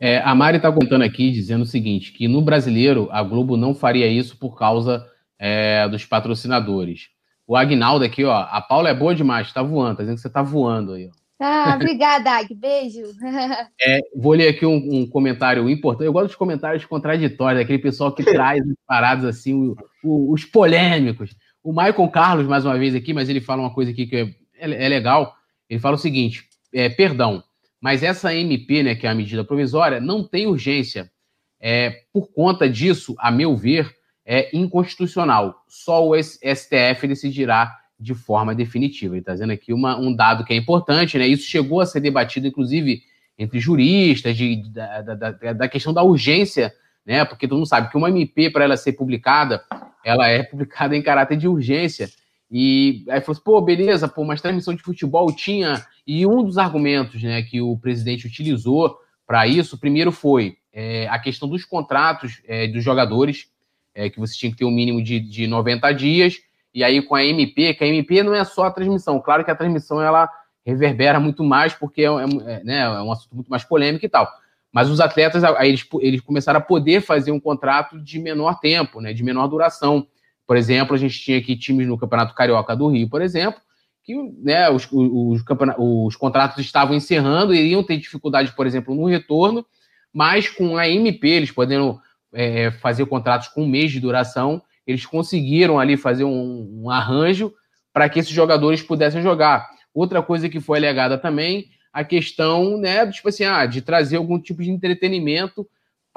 É, a Mari está contando aqui, dizendo o seguinte, que no brasileiro a Globo não faria isso por causa é, dos patrocinadores. O Agnaldo aqui, ó, a Paula é boa demais, está voando, tá dizendo que você está voando aí, ó. Ah, obrigada, Ag. Beijo. É, vou ler aqui um, um, comentário importante. Eu gosto dos comentários contraditórios, daquele pessoal que traz as paradas assim, o, o, os polêmicos. O Michael Carlos, mais uma vez aqui, mas ele fala uma coisa aqui que é, é, é legal. Ele fala o seguinte: é, perdão, mas essa MP, né, que é a medida provisória, não tem urgência. É, por conta disso, a meu ver, é inconstitucional. Só o STF decidirá de forma definitiva. Ele está dizendo aqui uma, um dado que é importante, né? Isso chegou a ser debatido, inclusive, entre juristas, de, da, da, da questão da urgência, né? Porque todo mundo sabe que uma MP, para ela ser publicada, ela é publicada em caráter de urgência. E aí falou assim, pô, beleza, pô, mas transmissão de futebol tinha. E um dos argumentos né, que o presidente utilizou para isso, primeiro foi é, a questão dos contratos é, dos jogadores, é, que você tinha que ter um mínimo de, de 90 dias, e aí com a MP, que a MP não é só a transmissão, claro que a transmissão ela reverbera muito mais, porque é, é, né, é um assunto muito mais polêmico e tal. Mas os atletas, aí eles, eles começaram a poder fazer um contrato de menor tempo, né, de menor duração. Por exemplo, a gente tinha aqui times no Campeonato Carioca do Rio, por exemplo, que né, os, os, os contratos estavam encerrando iriam ter dificuldade, por exemplo, no retorno, mas com a MP, eles podendo é, fazer contratos com um mês de duração, eles conseguiram ali fazer um, um arranjo para que esses jogadores pudessem jogar. Outra coisa que foi alegada também, a questão, né, tipo assim, ah, de trazer algum tipo de entretenimento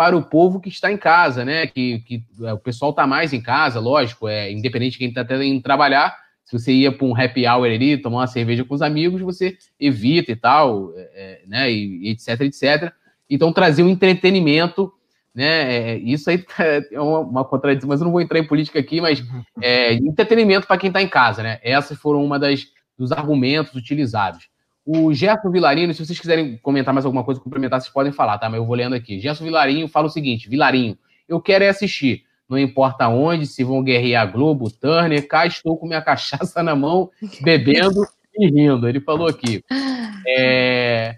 para o povo que está em casa, né? Que, que é, o pessoal está mais em casa, lógico, é independente de quem está tendo trabalhar. Se você ia para um happy hour ali, tomar uma cerveja com os amigos, você evita e tal, é, é né? E, etc, etc. Então trazer um entretenimento né? É, isso aí é uma, uma, contradição, mas eu não vou entrar em política aqui, mas é, entretenimento para quem está em casa, né? Essas foram uma das dos argumentos utilizados. O Gerson Vilarinho, se vocês quiserem comentar mais alguma coisa, complementar, vocês podem falar, tá? Mas eu vou lendo aqui. Gerson Vilarinho fala o seguinte: Vilarinho, eu quero é assistir. Não importa onde, se vão guerrear Globo, Turner, cá estou com minha cachaça na mão, bebendo e rindo. Ele falou aqui. É...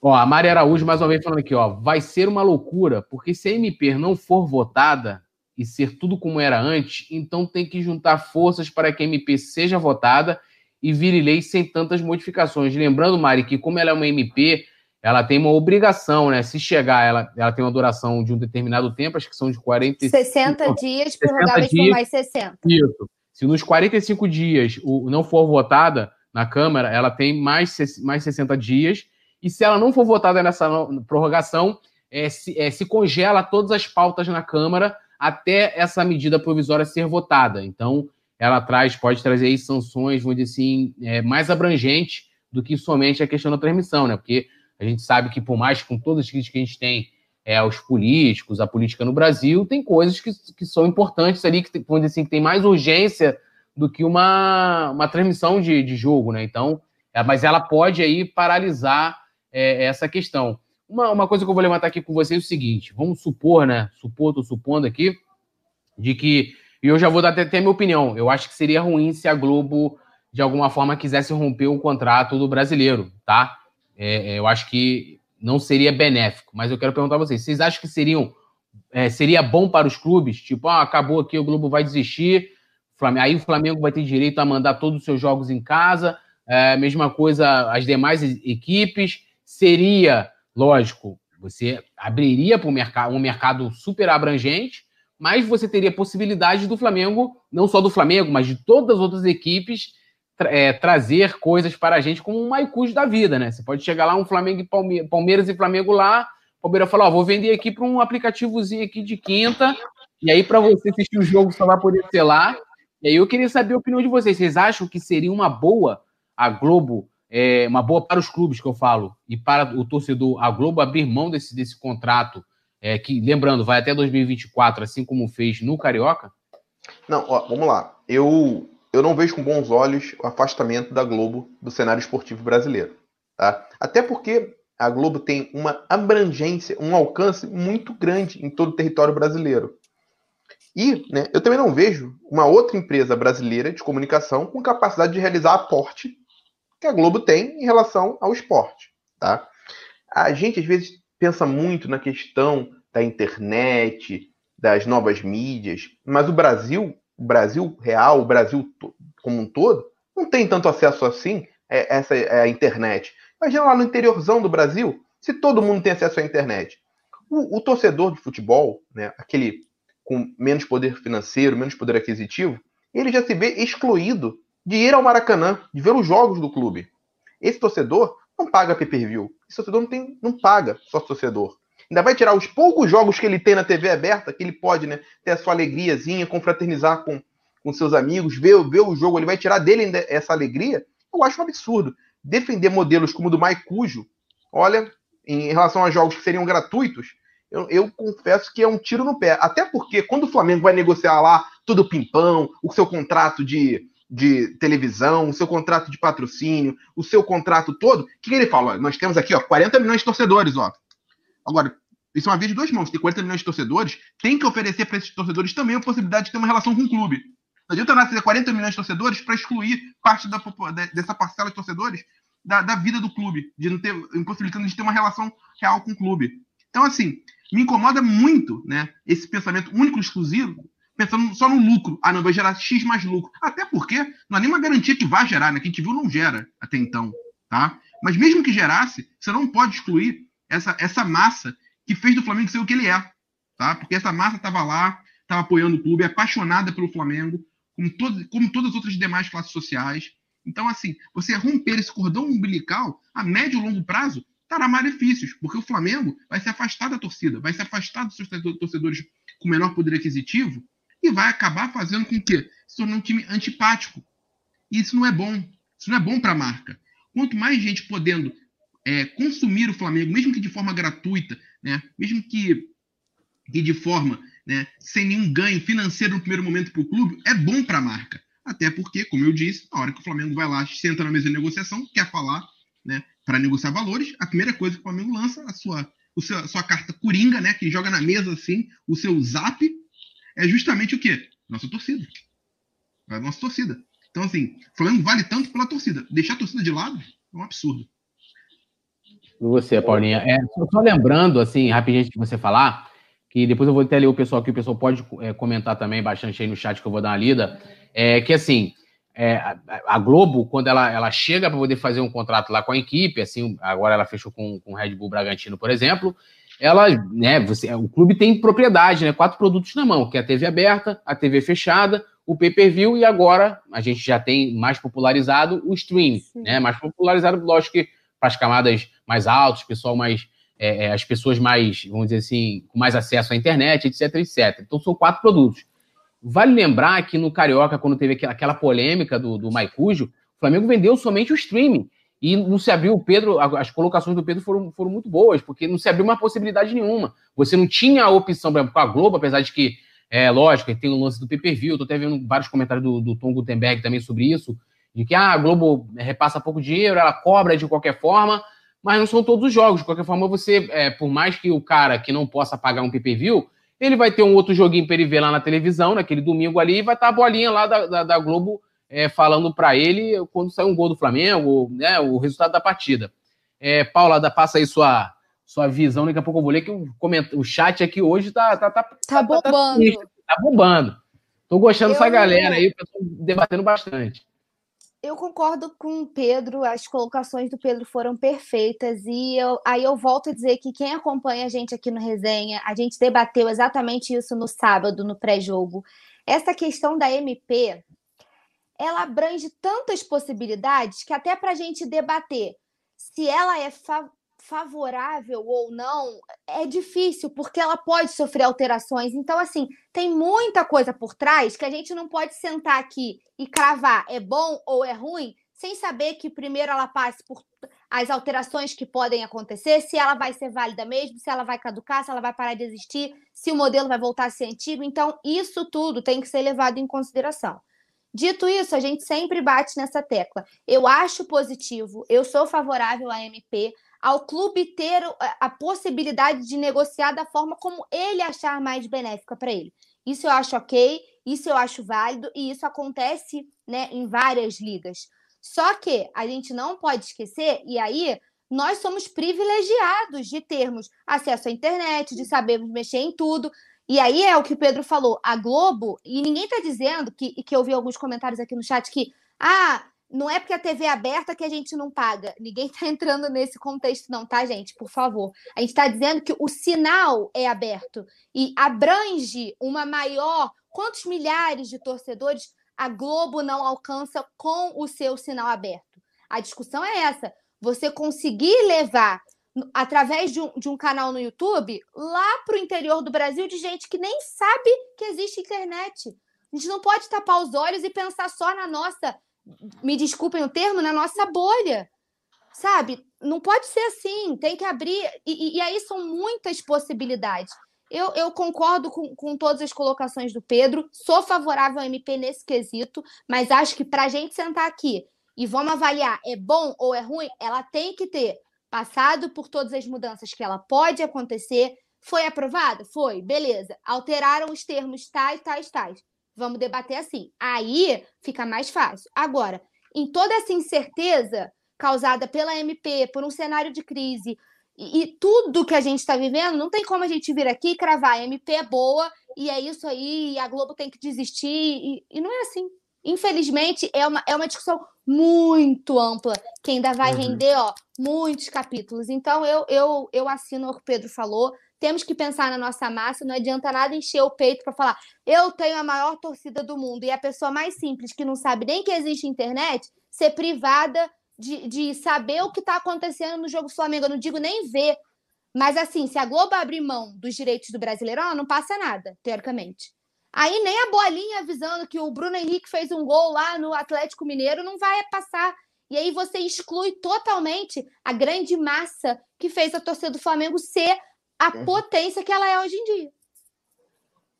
Ó, a Maria Araújo, mais uma vez, falando aqui, ó. Vai ser uma loucura, porque se a MP não for votada e ser tudo como era antes, então tem que juntar forças para que a MP seja votada e vire lei sem tantas modificações. Lembrando, Mari, que como ela é uma MP, ela tem uma obrigação, né? Se chegar, ela, ela tem uma duração de um determinado tempo, acho que são de 40... 60 dias, prorrogáveis por mais 60. Isso. Se nos 45 dias o, não for votada na Câmara, ela tem mais, mais 60 dias. E se ela não for votada nessa prorrogação, é, se, é, se congela todas as pautas na Câmara até essa medida provisória ser votada. Então, ela traz, pode trazer aí sanções, vamos dizer assim, é, mais abrangentes do que somente a questão da transmissão, né? Porque a gente sabe que, por mais com todas as críticas que a gente tem é, aos políticos, a política no Brasil, tem coisas que, que são importantes ali, que, vamos dizer assim, que tem mais urgência do que uma, uma transmissão de, de jogo, né? Então, é, mas ela pode aí paralisar é, essa questão. Uma, uma coisa que eu vou levantar aqui com vocês é o seguinte: vamos supor, né? Supor, tô supondo aqui, de que. E eu já vou dar até, até minha opinião. Eu acho que seria ruim se a Globo, de alguma forma, quisesse romper o contrato do brasileiro, tá? É, é, eu acho que não seria benéfico. Mas eu quero perguntar a vocês: vocês acham que seriam, é, seria bom para os clubes? Tipo, ah, acabou aqui, o Globo vai desistir, aí o Flamengo vai ter direito a mandar todos os seus jogos em casa, é, mesma coisa as demais equipes. Seria, lógico, você abriria para mercado, um mercado super abrangente, mas você teria possibilidade do Flamengo, não só do Flamengo, mas de todas as outras equipes, é, trazer coisas para a gente como um Maicujo da vida, né? Você pode chegar lá, um Flamengo e Palmeiras e Flamengo lá, Palmeiras fala, ó, vou vender aqui para um aplicativozinho aqui de quinta, e aí para você assistir o jogo só vai poder ser lá. E aí eu queria saber a opinião de vocês. Vocês acham que seria uma boa a Globo, é, uma boa para os clubes que eu falo, e para o torcedor, a Globo abrir mão desse, desse contrato, é, que, lembrando, vai até 2024, assim como fez no Carioca? Não, ó, vamos lá. Eu eu não vejo com bons olhos o afastamento da Globo do cenário esportivo brasileiro. Tá? Até porque a Globo tem uma abrangência, um alcance muito grande em todo o território brasileiro. E né, eu também não vejo uma outra empresa brasileira de comunicação com capacidade de realizar aporte que a Globo tem em relação ao esporte. Tá? A gente, às vezes, pensa muito na questão da internet, das novas mídias, mas o Brasil o Brasil real, o Brasil como um todo, não tem tanto acesso assim a essa a, a internet. Imagina lá no interiorzão do Brasil, se todo mundo tem acesso à internet. O, o, torcedor de futebol, né, aquele com menos poder financeiro, menos poder aquisitivo, ele já se vê excluído de ir ao Maracanã, de ver os jogos do clube. Esse torcedor não paga pay-per-view. Esse torcedor não, tem, não paga só torcedor. Ainda vai tirar os poucos jogos que ele tem na TV aberta, que ele pode né, ter a sua alegriazinha, confraternizar com, com seus amigos, ver, ver o jogo, ele vai tirar dele essa alegria. Eu acho um absurdo. Defender modelos como o do Maicujo, olha, em relação a jogos que seriam gratuitos, eu, eu, confesso que é um tiro no pé. Até porque quando o Flamengo vai negociar lá tudo pimpão, o seu contrato de, de televisão, o seu contrato de patrocínio, o seu contrato todo, o que, que ele fala? Nós temos aqui ó, 40 milhões de torcedores, ó. Agora, isso é uma via de duas mãos. Tem 40 milhões de torcedores, tem que oferecer para esses torcedores também a possibilidade de ter uma relação com o clube. Não adianta nada ter 40 milhões de torcedores para excluir parte da, dessa parcela de torcedores da, da, vida do clube, de não ter, impossibilitando de ter uma relação real com o clube. Então, assim, me incomoda muito né, esse pensamento único exclusivo, pensando só no lucro. Ah, não, vai gerar X mais lucro. Até porque não há nenhuma garantia que vai gerar, né? Que a gente viu não gera até então. Tá? Mas mesmo que gerasse, você não pode excluir essa, essa massa que fez do Flamengo ser o que ele é. Tá? Porque essa massa estava lá, estava apoiando o clube, apaixonada pelo Flamengo, como, todo, como todas as outras demais classes sociais. Então, assim, você romper esse cordão umbilical, a médio e longo prazo, terá malefícios, porque o Flamengo vai se afastar da torcida, vai se afastar dos seus torcedores com menor poder aquisitivo e vai acabar fazendo com que se torne um time antipático. E isso não é bom. Isso não é bom para a marca. Quanto mais gente podendo é, consumir o Flamengo, mesmo que de forma gratuita, né, mesmo que, que de forma né, sem nenhum ganho financeiro no primeiro momento para o clube, é bom para a marca. Até porque, como eu disse, na hora que o Flamengo vai lá, senta na mesa de negociação, quer falar né, para negociar valores, a primeira coisa que o Flamengo lança, a sua, o seu, a sua carta coringa, né, que joga na mesa assim, o seu zap, é justamente o quê? Nossa torcida. A nossa torcida. Então, assim, o Flamengo vale tanto pela torcida. Deixar a torcida de lado é um absurdo. E você, Paulinha? É, só lembrando, assim, rapidinho de você falar, que depois eu vou até ler o pessoal aqui, o pessoal pode é, comentar também bastante aí no chat que eu vou dar uma lida, é que assim, é, a, a, Globo, quando ela, ela chega para poder fazer um contrato lá com a equipe, assim, agora ela fechou com, com o Red Bull Bragantino, por exemplo, ela, né, você, o clube tem propriedade, né, quatro produtos na mão, que é a TV aberta, a TV fechada, o pay-per-view e agora a gente já tem mais popularizado o streaming, né, mais popularizado, lógico que para as camadas mais altas, pessoal mais é, é, as pessoas mais, vamos dizer assim, com mais acesso à internet, etc, etc. Então são quatro produtos. Vale lembrar que no Carioca, quando teve aquela polêmica do, do Maicujo, o Flamengo vendeu somente o streaming. E não se abriu o Pedro, as colocações do Pedro foram, foram muito boas, porque não se abriu uma possibilidade nenhuma. Você não tinha a opção, por exemplo, com a Globo, apesar de que, é lógico, tem o lance do pay-per-view, tô até vendo vários comentários do, do Tom Gutenberg também sobre isso, de que ah, a Globo repassa pouco dinheiro, ela cobra de qualquer forma, mas não são todos os jogos. De qualquer forma, você, é, por mais que o cara que não possa pagar um pay-per-view, ele vai ter um outro joguinho para ele ver lá na televisão, naquele domingo ali, e vai estar tá a bolinha lá da, da, da Globo é, falando para ele quando sair um gol do Flamengo, né, o resultado da partida. É, Paula, passa aí sua, sua visão, daqui a pouco eu vou ler que o, coment... o chat aqui hoje tá, tá, tá, tá, tá bombando. Tá, tá, bombando. Tô gostando eu... dessa galera aí, o pessoal debatendo bastante. Eu concordo com o Pedro, as colocações do Pedro foram perfeitas, e eu, aí eu volto a dizer que quem acompanha a gente aqui no Resenha, a gente debateu exatamente isso no sábado, no pré-jogo. Essa questão da MP, ela abrange tantas possibilidades que até para a gente debater se ela é favorável ou não, é difícil, porque ela pode sofrer alterações. Então, assim, tem muita coisa por trás que a gente não pode sentar aqui e cravar é bom ou é ruim, sem saber que primeiro ela passe por as alterações que podem acontecer, se ela vai ser válida mesmo, se ela vai caducar, se ela vai parar de existir, se o modelo vai voltar a ser antigo. Então, isso tudo tem que ser levado em consideração. Dito isso, a gente sempre bate nessa tecla. Eu acho positivo, eu sou favorável à MP, ao clube ter a possibilidade de negociar da forma como ele achar mais benéfica para ele. Isso eu acho ok, isso eu acho válido e isso acontece né, em várias ligas. Só que a gente não pode esquecer, e aí nós somos privilegiados de termos acesso à internet, de sabermos mexer em tudo. E aí é o que o Pedro falou, a Globo, e ninguém está dizendo que, que eu vi alguns comentários aqui no chat que ah, não é porque a TV é aberta que a gente não paga. Ninguém está entrando nesse contexto, não, tá, gente? Por favor. A gente está dizendo que o sinal é aberto e abrange uma maior. Quantos milhares de torcedores a Globo não alcança com o seu sinal aberto? A discussão é essa. Você conseguir levar através de um, de um canal no YouTube lá para o interior do Brasil de gente que nem sabe que existe internet. A gente não pode tapar os olhos e pensar só na nossa me desculpem o termo, na nossa bolha. Sabe? Não pode ser assim, tem que abrir. E, e aí são muitas possibilidades. Eu, eu concordo com, com todas as colocações do Pedro, sou favorável ao MP nesse quesito, mas acho que para a gente sentar aqui e vamos avaliar é bom ou é ruim, ela tem que ter passado por todas as mudanças que ela pode acontecer. Foi aprovada? Foi, beleza. Alteraram os termos tais, tais, tais. Vamos debater assim. Aí fica mais fácil. Agora, em toda essa incerteza causada pela MP, por um cenário de crise, e, e tudo que a gente está vivendo, não tem como a gente vir aqui e cravar. A MP é boa e é isso aí, e a Globo tem que desistir. E, e não é assim. Infelizmente, é uma, é uma discussão muito ampla, que ainda vai uhum. render ó, muitos capítulos. Então, eu, eu, eu assino o que o Pedro falou temos que pensar na nossa massa, não adianta nada encher o peito para falar, eu tenho a maior torcida do mundo, e a pessoa mais simples, que não sabe nem que existe internet, ser privada de, de saber o que está acontecendo no jogo Flamengo. Eu não digo nem ver. Mas assim, se a Globo abrir mão dos direitos do Brasileirão, não passa nada, teoricamente. Aí nem a bolinha avisando que o Bruno Henrique fez um gol lá no Atlético Mineiro não vai passar. E aí você exclui totalmente a grande massa que fez a torcida do Flamengo ser a uhum. potência que ela é hoje em dia.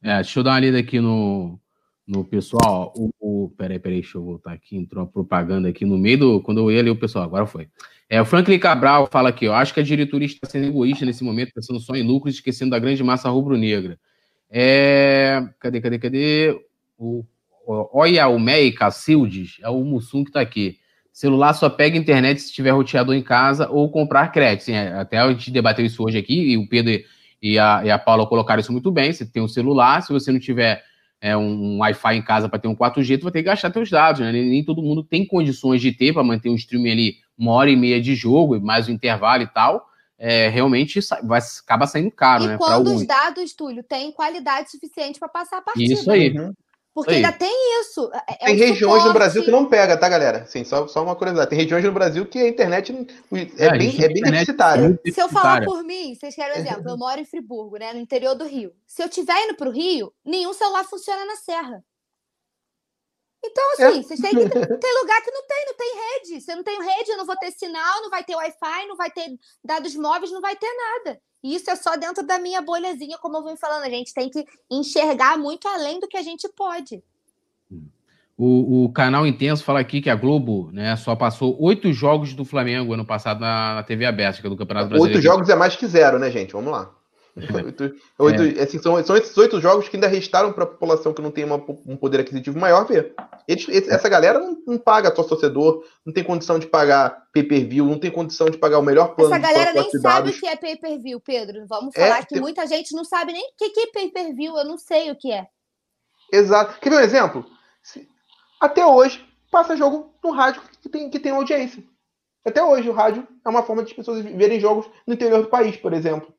É, deixa eu dar uma lida aqui no, no pessoal. O, o, peraí, peraí, deixa eu voltar aqui. Entrou uma propaganda aqui no meio do. Quando eu ia ler o pessoal, agora foi. É, o Franklin Cabral fala aqui: eu acho que a diretoria está sendo egoísta nesse momento, pensando só em lucros, esquecendo da grande massa rubro-negra. É, cadê, cadê, cadê? O, o Oya Umei Cacildes, é o Mussum que está aqui. Celular só pega internet se tiver roteador em casa ou comprar crédito. Sim, é, até a gente debateu isso hoje aqui e o Pedro e a, e a Paula colocaram isso muito bem. Você tem um celular, se você não tiver é, um Wi-Fi em casa para ter um 4G, tu vai ter que gastar seus dados, né? Nem, todo mundo tem condições de ter para manter um streaming ali uma hora e meia de jogo, mais o intervalo e tal é, realmente vai, acaba saindo caro, e né? quando os dados, Túlio, têm qualidade suficiente para passar a partida. Isso aí. Uhum. Porque aí. ainda tem isso. É, é tem regiões suporte. no Brasil que não pega, tá, galera? Assim, só, só uma curiosidade. Tem regiões no Brasil que a internet é, é bem, é bem deficitária. Se eu falar por mim, vocês querem um exemplo, eu moro em Friburgo, né, no interior do Rio. Se eu estiver indo para o Rio, nenhum celular funciona na Serra. Então, assim, é. vocês têm que. Tem lugar que não tem, não tem rede. Se eu não tenho rede, eu não vou ter sinal, não vai ter Wi-Fi, não vai ter dados móveis, não vai ter nada. E isso é só dentro da minha bolhazinha, como eu vim falando. A gente tem que enxergar muito além do que a gente pode. O, o canal Intenso fala aqui que a Globo né, só passou oito jogos do Flamengo ano passado na, na TV aberta, que é do Campeonato Brasileiro. Oito jogos é mais que zero, né, gente? Vamos lá. Oito, oito, é. assim, são, são esses oito jogos que ainda restaram para a população que não tem uma, um poder aquisitivo maior ver. Eles, essa galera não, não paga só torcedor, não tem condição de pagar pay-per-view, não tem condição de pagar o melhor plano. Essa galera nem sabe o que é pay-per-view, Pedro. Vamos é, falar é, que tem... muita gente não sabe nem o que é pay-per-view, eu não sei o que é. Exato. Quer ver um exemplo? Até hoje, passa jogo no rádio que tem, que tem audiência. Até hoje, o rádio é uma forma de as pessoas verem jogos no interior do país, por exemplo.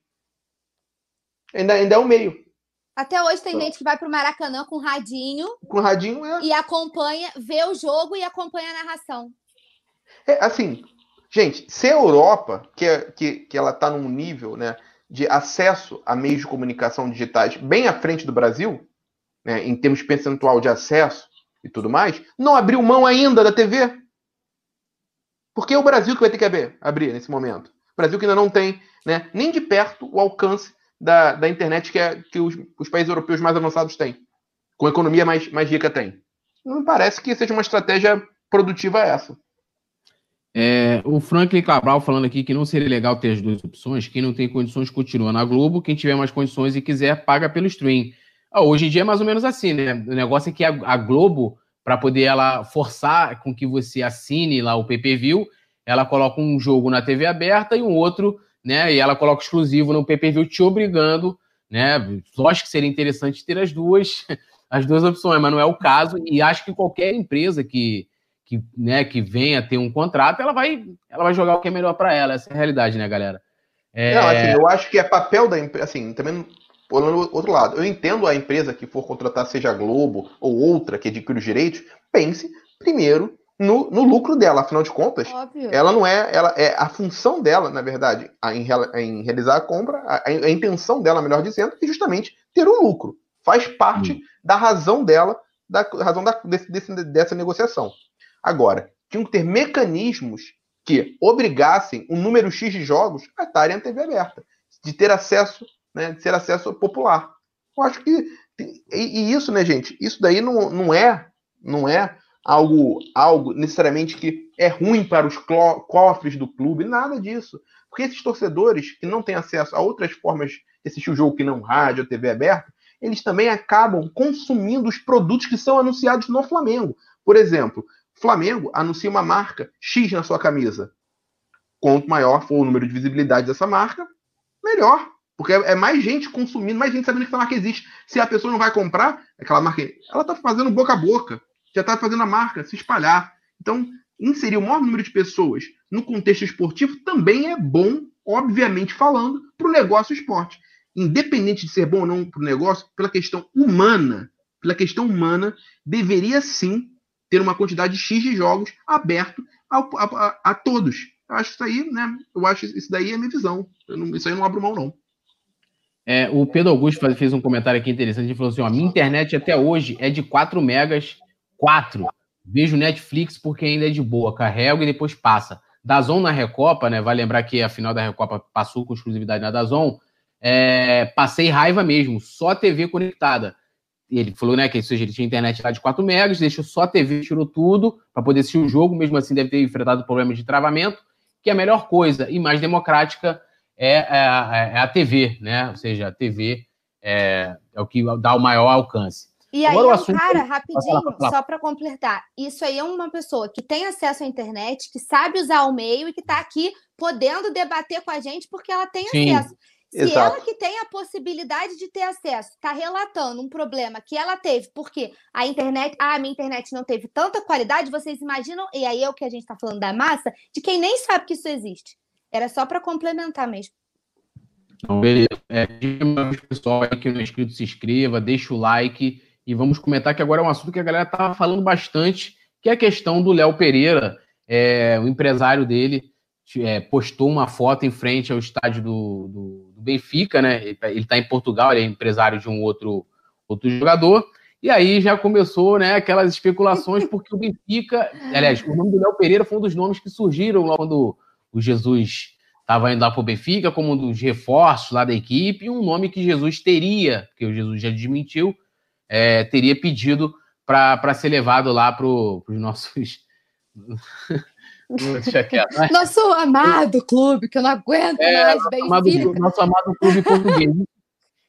Ainda, ainda é um meio. Até hoje tem gente que vai pro Maracanã com radinho. Com radinho, é. E acompanha, vê o jogo e acompanha a narração. É, assim, gente, se a Europa, que, é, que, que ela tá num nível, né, de acesso a meios de comunicação digitais bem à frente do Brasil, né, em termos percentual de acesso e tudo mais, não abriu mão ainda da TV. Porque é o Brasil que vai ter que abrir, abrir nesse momento. O Brasil que ainda não tem né, nem de perto o alcance da, da internet que, é, que os, os países europeus mais avançados têm, com a economia mais, mais rica têm. Não parece que seja uma estratégia produtiva essa. É, o Franklin Cabral falando aqui que não seria legal ter as duas opções. Quem não tem condições continua na Globo. Quem tiver mais condições e quiser, paga pelo stream. Ah, hoje em dia é mais ou menos assim, né? O negócio é que a, a Globo, para poder ela forçar com que você assine lá o pay-per-view, ela coloca um jogo na TV aberta e um outro né? E ela coloca exclusivo no pay-per-view te obrigando, né? Lógico que seria interessante ter as duas, as duas opções, mas não é o caso. E acho que qualquer empresa que, que, né, que venha ter um contrato, ela vai, ela vai jogar o que é melhor para ela. Essa é a realidade, né, galera? É... Não, assim, eu acho que é papel da empresa, assim, também olhando outro lado, eu entendo a empresa que for contratar, seja a Globo ou outra que adquire os direitos, pense primeiro no, no lucro dela. Afinal de contas, Óbvio. ela não é, ela é a função dela, na verdade, a, em, em, realizar a compra, a, a, intenção dela, melhor dizendo, é justamente ter o lucro. Faz parte hum. da razão dela, da razão da, desse, desse, dessa negociação. Agora, tinham que ter mecanismos que obrigassem um número X de jogos a estarem na TV aberta, de ter acesso, né, de ser acesso popular. Eu acho que e, e isso, né, gente? Isso daí não, não é não é algo, algo necessariamente que é ruim para os cofres do clube, nada disso. Porque esses torcedores que não têm acesso a outras formas de assistir o jogo que não rádio TV aberta, eles também acabam consumindo os produtos que são anunciados no Flamengo. Por exemplo, Flamengo anuncia uma marca X na sua camisa. Quanto maior for o número de visibilidade dessa marca, melhor. Porque é mais gente consumindo, mais gente sabendo que essa marca existe. Se a pessoa não vai comprar aquela marca, ela está fazendo boca a boca já está fazendo a marca se espalhar. Então, inserir o maior número de pessoas no contexto esportivo também é bom, obviamente falando, para o negócio esporte. Independente de ser bom ou não para o negócio, pela questão humana, pela questão humana, deveria sim ter uma quantidade X de jogos aberto a, a, a, todos. Eu acho isso aí, né? Eu acho isso daí é a minha visão. Não, isso aí eu não abro mão, não. É, o Pedro Augusto fez um comentário aqui interessante. Ele falou assim: ó, a minha internet até hoje é de 4 megas Quatro, vejo Netflix porque ainda é de boa, carrego e depois passa. Dazon na Recopa, né? Vai lembrar que a final da Recopa passou com exclusividade na Dazon. É, passei raiva mesmo, só TV conectada. Ele falou, né, que ele tinha internet lá de 4 megas, deixou só a TV, tirou tudo para poder assistir o jogo, mesmo assim deve ter enfrentado problemas de travamento, que é a melhor coisa e mais democrática é, é, é a TV, né? Ou seja, a TV é, é o que dá o maior alcance. E aí, Agora, é um assunto... cara, rapidinho, só para completar. Isso aí é uma pessoa que tem acesso à internet, que sabe usar o meio e que está aqui podendo debater com a gente porque ela tem Sim. acesso. Se Exato. ela que tem a possibilidade de ter acesso está relatando um problema que ela teve, porque a internet, ah, a minha internet não teve tanta qualidade, vocês imaginam, e aí é o que a gente está falando da massa, de quem nem sabe que isso existe. Era só para complementar mesmo. Então, beleza. É, pessoal aí que não é inscrito, se inscreva, deixa o like e vamos comentar que agora é um assunto que a galera tá falando bastante, que é a questão do Léo Pereira, é, o empresário dele é, postou uma foto em frente ao estádio do, do, do Benfica, né? Ele está em Portugal, ele é empresário de um outro, outro jogador. E aí já começou né, aquelas especulações, porque o Benfica. Aliás, o nome do Léo Pereira foi um dos nomes que surgiram logo quando o Jesus estava indo lá para o Benfica, como um dos reforços lá da equipe, e um nome que Jesus teria, que o Jesus já desmentiu, é, teria pedido para ser levado lá para os nossos. Nosso amado clube, que eu não aguento é, mais, bem amado, Nosso amado clube português.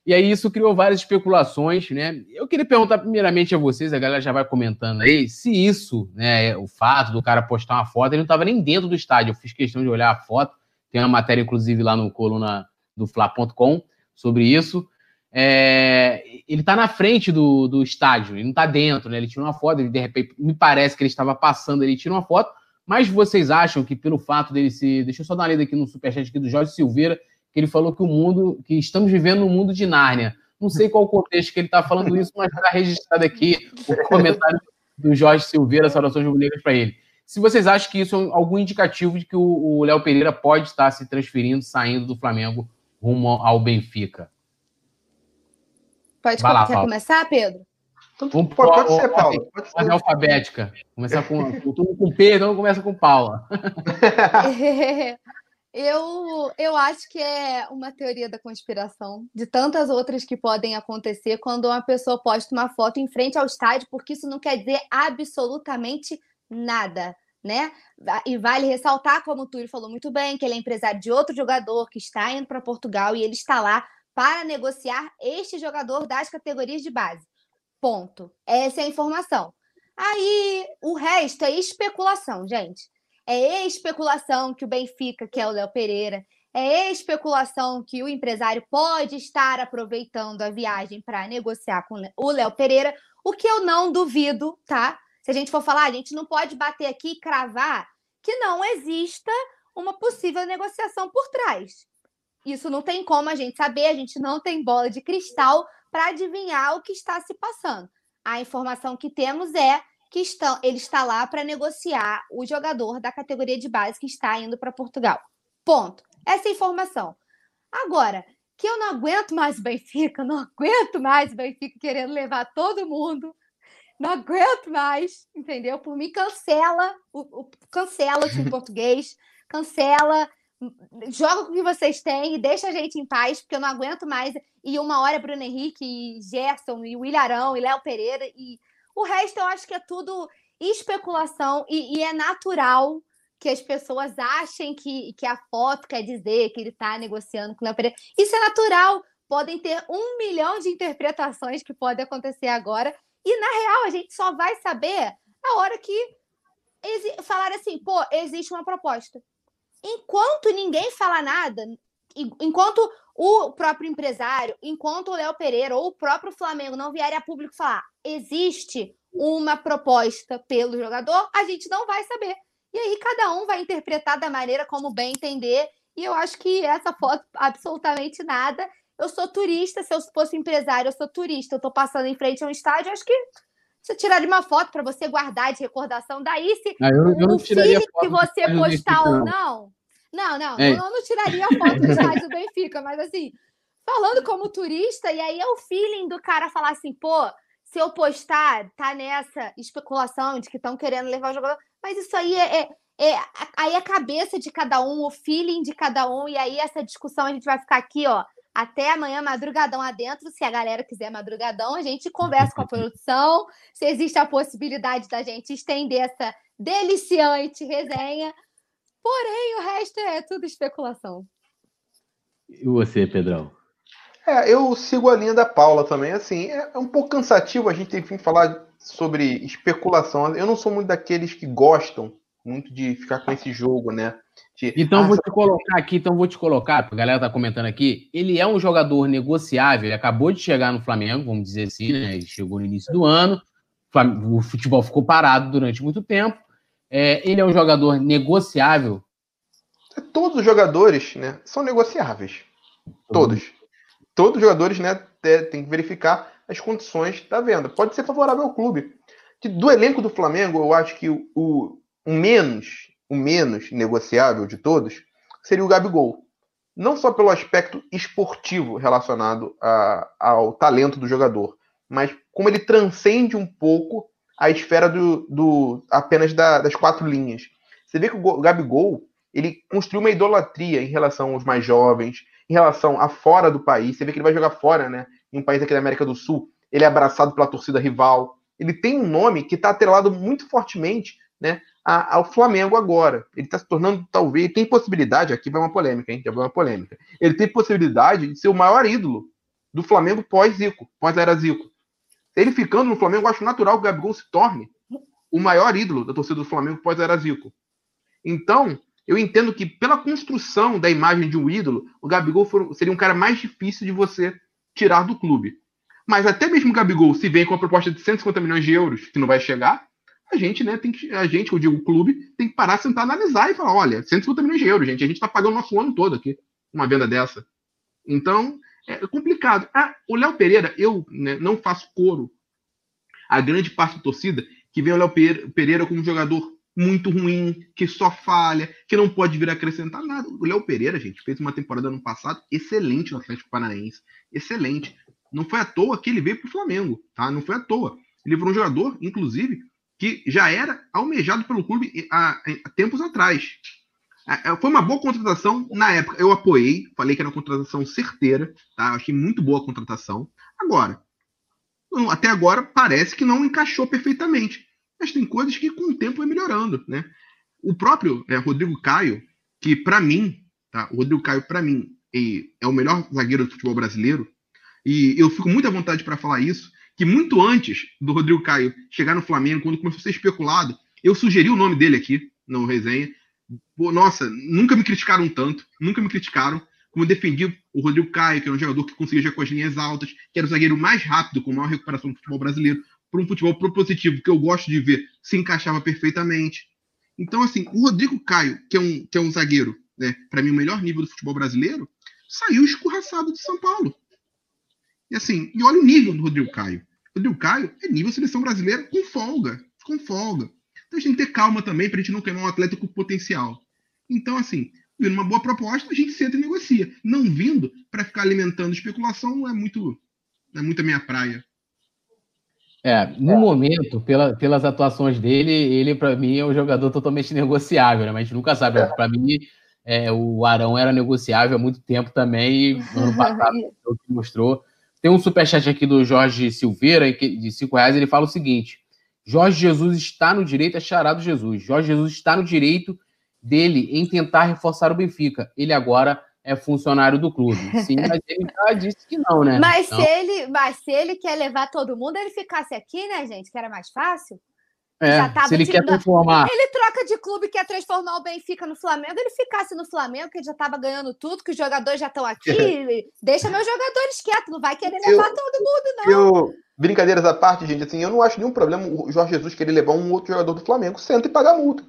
E aí isso criou várias especulações, né? Eu queria perguntar primeiramente a vocês, a galera já vai comentando aí, se isso, né, o fato do cara postar uma foto, ele não estava nem dentro do estádio. Eu fiz questão de olhar a foto, tem uma matéria inclusive lá no coluna do fla.com sobre isso. É, ele está na frente do, do estádio, ele não está dentro, né? Ele tira uma foto, ele de repente me parece que ele estava passando, ele tira uma foto, mas vocês acham que pelo fato dele se. Deixa eu só dar uma lida aqui no superchat aqui do Jorge Silveira, que ele falou que o mundo. que estamos vivendo no mundo de Nárnia. Não sei qual contexto que ele está falando isso, mas está registrado aqui o comentário do Jorge Silveira, saudações rubro-negras para ele. Se vocês acham que isso é algum indicativo de que o Léo Pereira pode estar se transferindo, saindo do Flamengo rumo ao Benfica. Pode lá, quer começar, Pedro? Então, pode, pode ser, Paula. Pode ser. alfabética. Começar com, tudo com P, então começa com Paula. eu, eu acho que é uma teoria da conspiração, de tantas outras que podem acontecer quando uma pessoa posta uma foto em frente ao estádio, porque isso não quer dizer absolutamente nada. Né? E vale ressaltar, como o Túlio falou muito bem, que ele é empresário de outro jogador que está indo para Portugal e ele está lá para negociar este jogador das categorias de base. Ponto. Essa é a informação. Aí o resto é especulação, gente. É especulação que o Benfica, que é o Léo Pereira, é especulação que o empresário pode estar aproveitando a viagem para negociar com o Léo Pereira, o que eu não duvido, tá? Se a gente for falar, a gente não pode bater aqui e cravar que não exista uma possível negociação por trás. Isso não tem como a gente saber, a gente não tem bola de cristal, para adivinhar o que está se passando. A informação que temos é que estão, ele está lá para negociar o jogador da categoria de base que está indo para Portugal. Ponto. Essa é a informação. Agora, que eu não aguento mais o Benfica, não aguento mais o Benfica querendo levar todo mundo, não aguento mais, entendeu? Por mim, cancela o, o cancela o time português, cancela joga com o que vocês têm e deixa a gente em paz, porque eu não aguento mais. E uma hora Bruno Henrique, e Gerson, e Willarão, e Léo Pereira, e o resto eu acho que é tudo especulação e, e, é natural que as pessoas achem que, que a foto quer dizer que ele está negociando com o Léo Pereira. Isso é natural. Podem ter um milhão de interpretações que podem acontecer agora. E, na real, a gente só vai saber a hora que falar assim, pô, existe uma proposta enquanto ninguém fala nada, enquanto o próprio empresário, enquanto o Léo Pereira ou o próprio Flamengo não vierem a público falar existe uma proposta pelo jogador, a gente não vai saber. E aí cada um vai interpretar da maneira como bem entender. E eu acho que essa foto absolutamente nada. Eu sou turista, se eu fosse empresário, eu sou turista, eu tô passando em frente a um estádio, acho que você tiraria uma foto para você guardar de recordação. Daí, se ah, eu, eu o feeling que você postar ou não. Não, não, é. eu não tiraria a foto do estádio do Benfica, mas assim, falando como turista, e aí é o feeling do cara falar assim, pô, se eu postar, tá nessa especulação de que estão querendo levar o jogador. Mas isso aí é, é, é, aí é a cabeça de cada um, o feeling de cada um, e aí essa discussão a gente vai ficar aqui, ó, até amanhã, madrugadão adentro. Se a galera quiser madrugadão, a gente conversa com a produção. Se existe a possibilidade da gente estender essa deliciante resenha. Porém, o resto é tudo especulação. E você, Pedrão? É, eu sigo a linha da Paula também. Assim, é, é um pouco cansativo a gente ter que falar sobre especulação. Eu não sou muito daqueles que gostam muito de ficar com esse jogo, né? De, então ah, vou te colocar aqui, então vou te colocar, a galera tá comentando aqui, ele é um jogador negociável, ele acabou de chegar no Flamengo, vamos dizer assim, né? Ele chegou no início do ano, o futebol ficou parado durante muito tempo. É, ele é um jogador negociável? Todos os jogadores, né, são negociáveis. Todos. Uhum. Todos os jogadores, né, tem que verificar as condições da venda. Pode ser favorável ao clube. Do elenco do Flamengo, eu acho que o, o menos, o menos negociável de todos seria o Gabigol. Não só pelo aspecto esportivo relacionado a, ao talento do jogador, mas como ele transcende um pouco a esfera do, do apenas da, das quatro linhas. Você vê que o Gabigol ele construiu uma idolatria em relação aos mais jovens, em relação a fora do país. Você vê que ele vai jogar fora, né? Em um país aqui da América do Sul. Ele é abraçado pela torcida rival. Ele tem um nome que está atrelado muito fortemente né, ao Flamengo agora. Ele está se tornando, talvez, tem possibilidade, aqui vai uma polêmica, hein? Já vai uma polêmica. Ele tem possibilidade de ser o maior ídolo do Flamengo pós-Zico, pós-era Zico. Ele ficando no Flamengo, eu acho natural que o Gabigol se torne o maior ídolo da torcida do Flamengo pós-era Zico. Então, eu entendo que pela construção da imagem de um ídolo, o Gabigol for, seria um cara mais difícil de você tirar do clube. Mas até mesmo o Gabigol, se vem com a proposta de 150 milhões de euros, que não vai chegar, a gente, né, tem que, a gente, eu digo, o clube, tem que parar, sentar, analisar e falar, olha, 150 milhões de euros, gente, a gente está pagando nosso ano todo aqui, uma venda dessa. Então, é complicado. Ah, o Léo Pereira, eu né, não faço coro a grande parte da torcida que vê o Léo Pereira como um jogador muito ruim, que só falha, que não pode vir acrescentar nada. O Léo Pereira, gente, fez uma temporada no passado excelente no Atlético Paranaense. Excelente. Não foi à toa que ele veio para o Flamengo, tá? Não foi à toa. Ele foi um jogador, inclusive, que já era almejado pelo clube há, há tempos atrás. Foi uma boa contratação na época. Eu apoiei, falei que era uma contratação certeira, tá? Achei muito boa a contratação. Agora, até agora parece que não encaixou perfeitamente mas tem coisas que com o tempo vai melhorando, né? O próprio é, Rodrigo Caio, que para mim, tá? O Rodrigo Caio para mim é o melhor zagueiro do futebol brasileiro, e eu fico muito à vontade para falar isso, que muito antes do Rodrigo Caio chegar no Flamengo, quando começou a ser especulado, eu sugeri o nome dele aqui no resenha. Pô, nossa, nunca me criticaram tanto, nunca me criticaram como eu defendi o Rodrigo Caio, que era um jogador que conseguia jogar com as linhas altas, que era o zagueiro mais rápido, com maior recuperação do futebol brasileiro para um futebol propositivo que eu gosto de ver, se encaixava perfeitamente. Então, assim, o Rodrigo Caio, que é um, que é um zagueiro, né, para mim, o melhor nível do futebol brasileiro, saiu escorraçado de São Paulo. E assim, e olha o nível do Rodrigo Caio. O Rodrigo Caio é nível seleção brasileira com folga. Com folga. Então a gente tem que ter calma também para a gente não queimar um atleta com potencial. Então, assim, vindo uma boa proposta, a gente senta e negocia. Não vindo para ficar alimentando especulação não é muito, não é muito a minha praia. É, no é. momento, pela, pelas atuações dele, ele para mim é um jogador totalmente negociável, né? Mas a gente nunca sabe. É. Para mim, é, o Arão era negociável há muito tempo também. ano passado, o que mostrou. Tem um superchat aqui do Jorge Silveira, de 5 reais, ele fala o seguinte: Jorge Jesus está no direito, é charado Jesus. Jorge Jesus está no direito dele em tentar reforçar o Benfica. Ele agora é funcionário do clube. Sim, mas ele já disse que não, né? Mas, então... se ele, mas se ele quer levar todo mundo, ele ficasse aqui, né, gente? Que era mais fácil. É, se ele quer transformar. Ele troca de clube, quer transformar o Benfica no Flamengo, ele ficasse no Flamengo, que ele já estava ganhando tudo, que os jogadores já estão aqui. deixa meus jogadores quietos, não vai querer levar eu, todo mundo, não. Eu, brincadeiras à parte, gente, assim, eu não acho nenhum problema o Jorge Jesus querer levar um outro jogador do Flamengo, senta e pagar multa.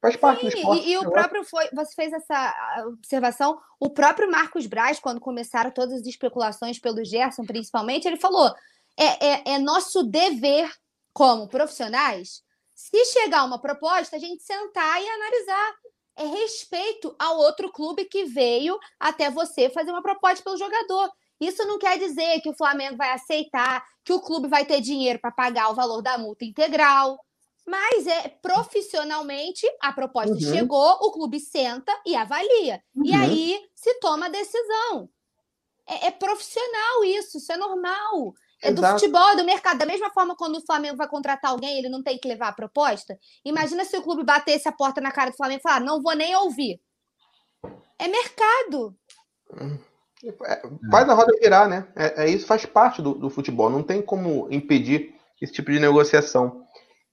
Faz parte Sim, do esporte. E, e o próprio foi, você fez essa observação, o próprio Marcos Braz, quando começaram todas as especulações pelo Gerson, principalmente, ele falou: é, é, é nosso dever como profissionais, se chegar uma proposta, a gente sentar e analisar. É respeito ao outro clube que veio até você fazer uma proposta pelo jogador. Isso não quer dizer que o Flamengo vai aceitar, que o clube vai ter dinheiro para pagar o valor da multa integral. Mas é profissionalmente a proposta uhum. chegou, o clube senta e avalia. Uhum. E aí se toma a decisão. É, é, profissional isso, isso é normal. É Exato. do futebol, é do mercado. Da mesma forma, quando o Flamengo vai contratar alguém, ele não tem que levar a proposta. Imagina se o clube batesse a porta na cara do Flamengo e falar: não vou nem ouvir. É mercado. É, faz a roda virar, né? É, é isso, faz parte do, do, futebol. Não tem como impedir esse tipo de negociação.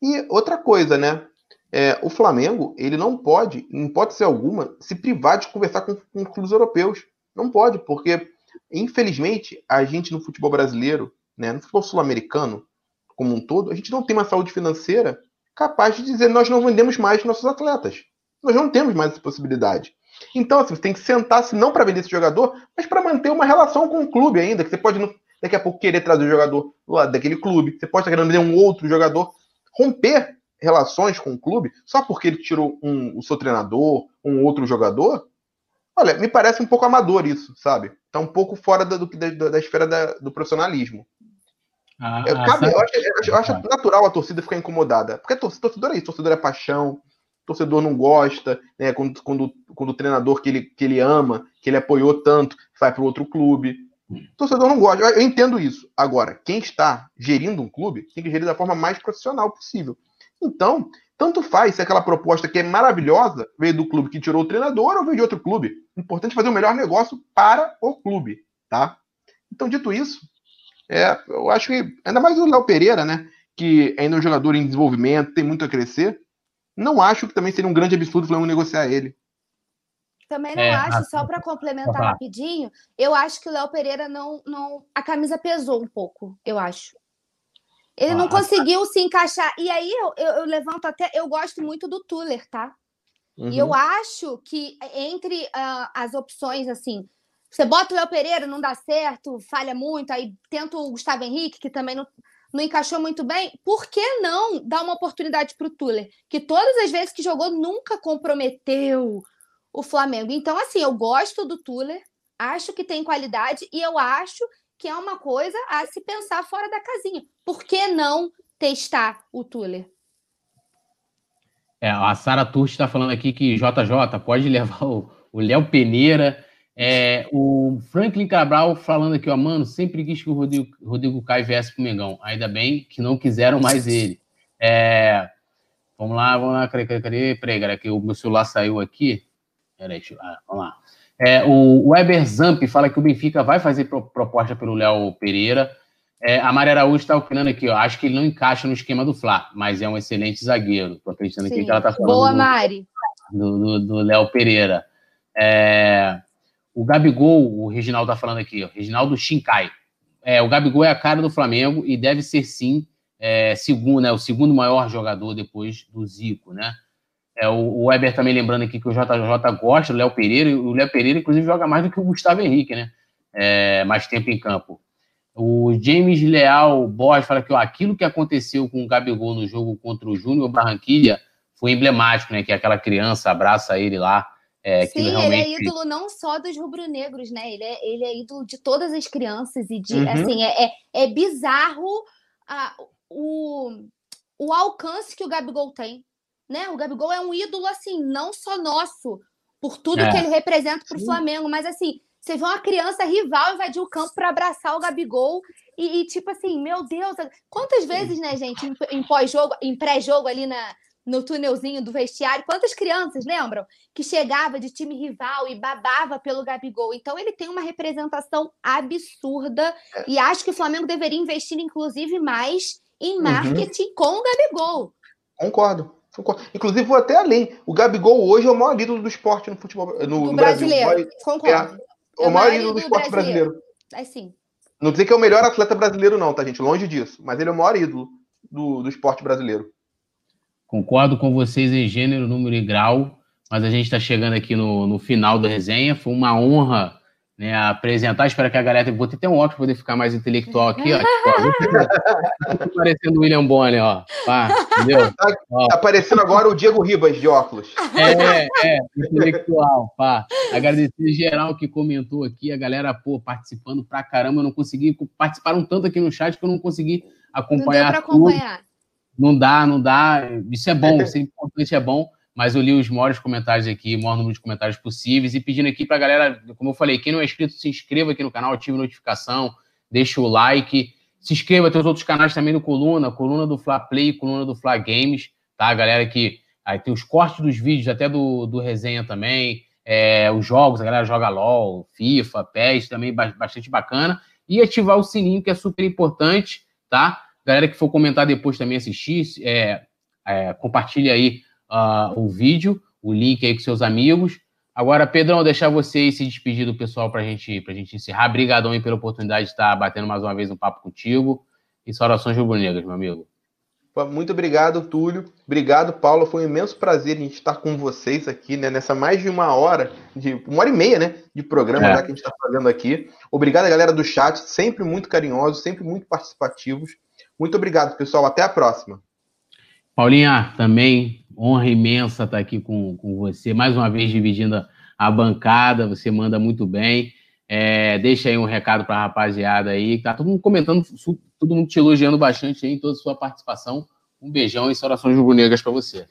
E outra coisa, né? É, o Flamengo, ele não pode, em hipótese alguma, se privar de conversar com, com clubes europeus. Não pode, porque, infelizmente, a gente no futebol brasileiro, né, no futebol sul-americano como um todo, a gente não tem uma saúde financeira capaz de dizer nós não vendemos mais nossos atletas. Nós não temos mais essa possibilidade. Então, assim, você tem que sentar-se não para vender esse jogador, mas para manter uma relação com o clube ainda, que você pode daqui a pouco querer trazer o jogador lá daquele clube, você pode estar querendo vender um outro jogador, romper relações com o clube só porque ele tirou um, o seu treinador, um outro jogador. Olha, me parece um pouco amador isso, sabe? Tá um pouco fora da, do, da, da esfera da, do profissionalismo. Ah, eu, cabe, eu, acho, eu, acho, eu, natural a torcida ficar incomodada. Porque torcedor é isso, torcedor é paixão, torcedor não gosta, né? Quando, quando, quando o treinador que ele, que ele ama, que ele apoiou tanto, vai para outro clube. Torcedor não gosta. Eu, entendo isso. Agora, quem está gerindo um clube tem que gerir da forma mais profissional possível. Então, tanto faz se aquela proposta que é maravilhosa veio do clube que tirou o treinador ou veio de outro clube. O importante é fazer o melhor negócio para o clube, tá? Então, dito isso, é, eu acho que ainda mais o Léo Pereira, né? Que ainda é um jogador em desenvolvimento, tem muito a crescer. Não acho que também seria um grande absurdo o Flamengo negociar ele. Também não é, acho, só para complementar rapidinho, eu acho que o Léo Pereira não, não. A camisa pesou um pouco, eu acho. Ele ah, não conseguiu se encaixar. E aí eu, eu, eu, levanto até. Eu gosto muito do Tuller, tá? Uhum. E eu uhum. acho que entre uh, as opções, assim, você bota o Léo Pereira, não dá certo, falha muito, aí tenta o Gustavo Henrique, que também não, não encaixou muito bem, por que não dar uma oportunidade para o Tuller? Que todas as vezes que jogou nunca comprometeu o Flamengo. Então, assim, eu gosto do Tuller, acho que tem qualidade e eu acho que é uma coisa a se pensar fora da casinha. Por que não testar o Tuller? É, a Sara Turti está falando aqui que JJ pode levar o Léo Peneira é, o Franklin Cabral falando aqui, ó, mano, sempre quis que o Rodrigo, Rodrigo Caio viesse pro Mengão. Ainda bem que não quiseram mais ele. É, vamos lá, vamos lá, cadê, cadê, cadê? Peraí, galera, que o meu celular saiu aqui. Peraí, deixa, ah, vamos lá. É, o Weber Zamp fala que o Benfica vai fazer proposta pelo Léo Pereira. É, a Maria Araújo está opinando aqui, ó, acho que ele não encaixa no esquema do Fla, mas é um excelente zagueiro. Tô acreditando Sim. aqui que ela tá falando. Boa, Mari. Do Léo Pereira. É, o Gabigol, o Reginaldo tá falando aqui, Reginaldo Shinkai. É, o Gabigol é a cara do Flamengo e deve ser sim é, segundo, né, o segundo maior jogador depois do Zico, né? É, o, o Weber também lembrando aqui que o JJ gosta do Léo Pereira, e o Léo Pereira, inclusive, joga mais do que o Gustavo Henrique, né? É, mais tempo em campo. O James Leal Borges fala que ó, aquilo que aconteceu com o Gabigol no jogo contra o Júnior Barranquilha foi emblemático, né? Que aquela criança abraça ele lá é, Sim, realmente... ele é ídolo não só dos rubro-negros, né? Ele é, ele é ídolo de todas as crianças e de, uhum. assim, é, é, é bizarro a, o, o alcance que o Gabigol tem, né? O Gabigol é um ídolo, assim, não só nosso, por tudo é. que ele representa para o Flamengo, mas, assim, você vê uma criança rival invadir o campo para abraçar o Gabigol e, e, tipo assim, meu Deus, quantas vezes, né, gente, em, em pós-jogo, em pré-jogo ali na, no túnelzinho do vestiário. Quantas crianças lembram que chegava de time rival e babava pelo Gabigol? Então ele tem uma representação absurda é. e acho que o Flamengo deveria investir, inclusive, mais em uhum. marketing uhum. com o Gabigol. Concordo. Concordo. Inclusive, vou até além. O Gabigol hoje é o maior ídolo do esporte no futebol no, no brasileiro. Brasil. Concordo. É, é o maior ídolo do esporte brasileiro. brasileiro. É sim. Não dizer que é o melhor atleta brasileiro, não, tá, gente? Longe disso. Mas ele é o maior ídolo do, do esporte brasileiro. Concordo com vocês em gênero, número e grau, mas a gente está chegando aqui no, no final da resenha. Foi uma honra né, apresentar. Espero que a galera. Vou ter um óculos para poder ficar mais intelectual aqui, ó. parecendo o William Bonner, ó. Pá, entendeu? Tá, tá aparecendo agora o Diego Ribas de óculos. É, é, intelectual, pá. Agradecer geral que comentou aqui, a galera, pô, participando pra caramba. Eu não consegui. Participaram tanto aqui no chat que eu não consegui acompanhar. Não deu pra acompanhar. Tudo não dá, não dá. Isso é bom, isso é importante, é bom. Mas eu li os maiores comentários aqui, o maior número de comentários possíveis, e pedindo aqui para a galera, como eu falei, quem não é inscrito, se inscreva aqui no canal, ative notificação, deixa o like, se inscreva, tem os outros canais também do Coluna, Coluna do Fla Play, Coluna do Fla Games, tá? A galera que aí tem os cortes dos vídeos, até do, do resenha também, é, os jogos, a galera joga LOL, FIFA, PES, também bastante bacana. E ativar o sininho, que é super importante, tá? Galera que for comentar depois também assistir, é, é, compartilhe aí uh, o vídeo, o link aí com seus amigos. Agora, Pedrão, deixar você se despedir do pessoal para gente, a gente encerrar. Obrigadão aí pela oportunidade de estar batendo mais uma vez um papo contigo. E saudações rubro-negras, meu amigo. Muito obrigado, Túlio. Obrigado, Paulo. Foi um imenso prazer a gente estar com vocês aqui, né? Nessa mais de uma hora, de uma hora e meia, né? De programa é. que a gente está fazendo aqui. Obrigado, galera do chat, sempre muito carinhosos, sempre muito participativos. Muito obrigado, pessoal. Até a próxima. Paulinha, também honra imensa estar aqui com, com você, mais uma vez dividindo a, bancada. Você manda muito bem. É, deixa aí um recado para a rapaziada aí. Tá todo mundo comentando, todo mundo te elogiando bastante aí em toda a sua participação. Um beijão e saudações rubro-negras para você.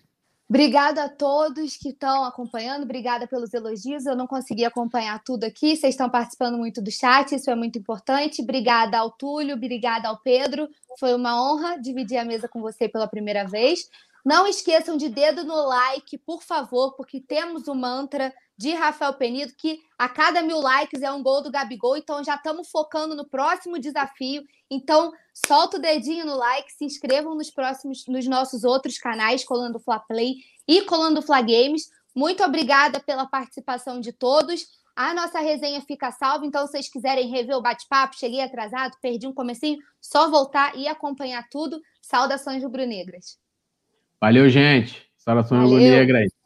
Obrigada a todos que estão acompanhando, obrigada pelos elogios. Eu não consegui acompanhar tudo aqui, vocês estão participando muito do chat, isso é muito importante. Obrigada ao Túlio, obrigada ao Pedro. Foi uma honra dividir a mesa com você pela primeira vez. Não esqueçam de dedo no like, por favor, porque temos o mantra de Rafael Penido, que a cada mil likes é um gol do Gabigol, então já estamos focando no próximo desafio. Então, solta o dedinho no like, se inscrevam nos próximos, nos nossos outros canais, Colando Fla Play e Colando Fla Games. Muito obrigada pela participação de todos. A nossa resenha fica salva, então se vocês quiserem rever o bate-papo, cheguei atrasado, perdi um comecinho, só voltar e acompanhar tudo. Saudações rubro-negras. Valeu, gente. Saudações rubro-negras.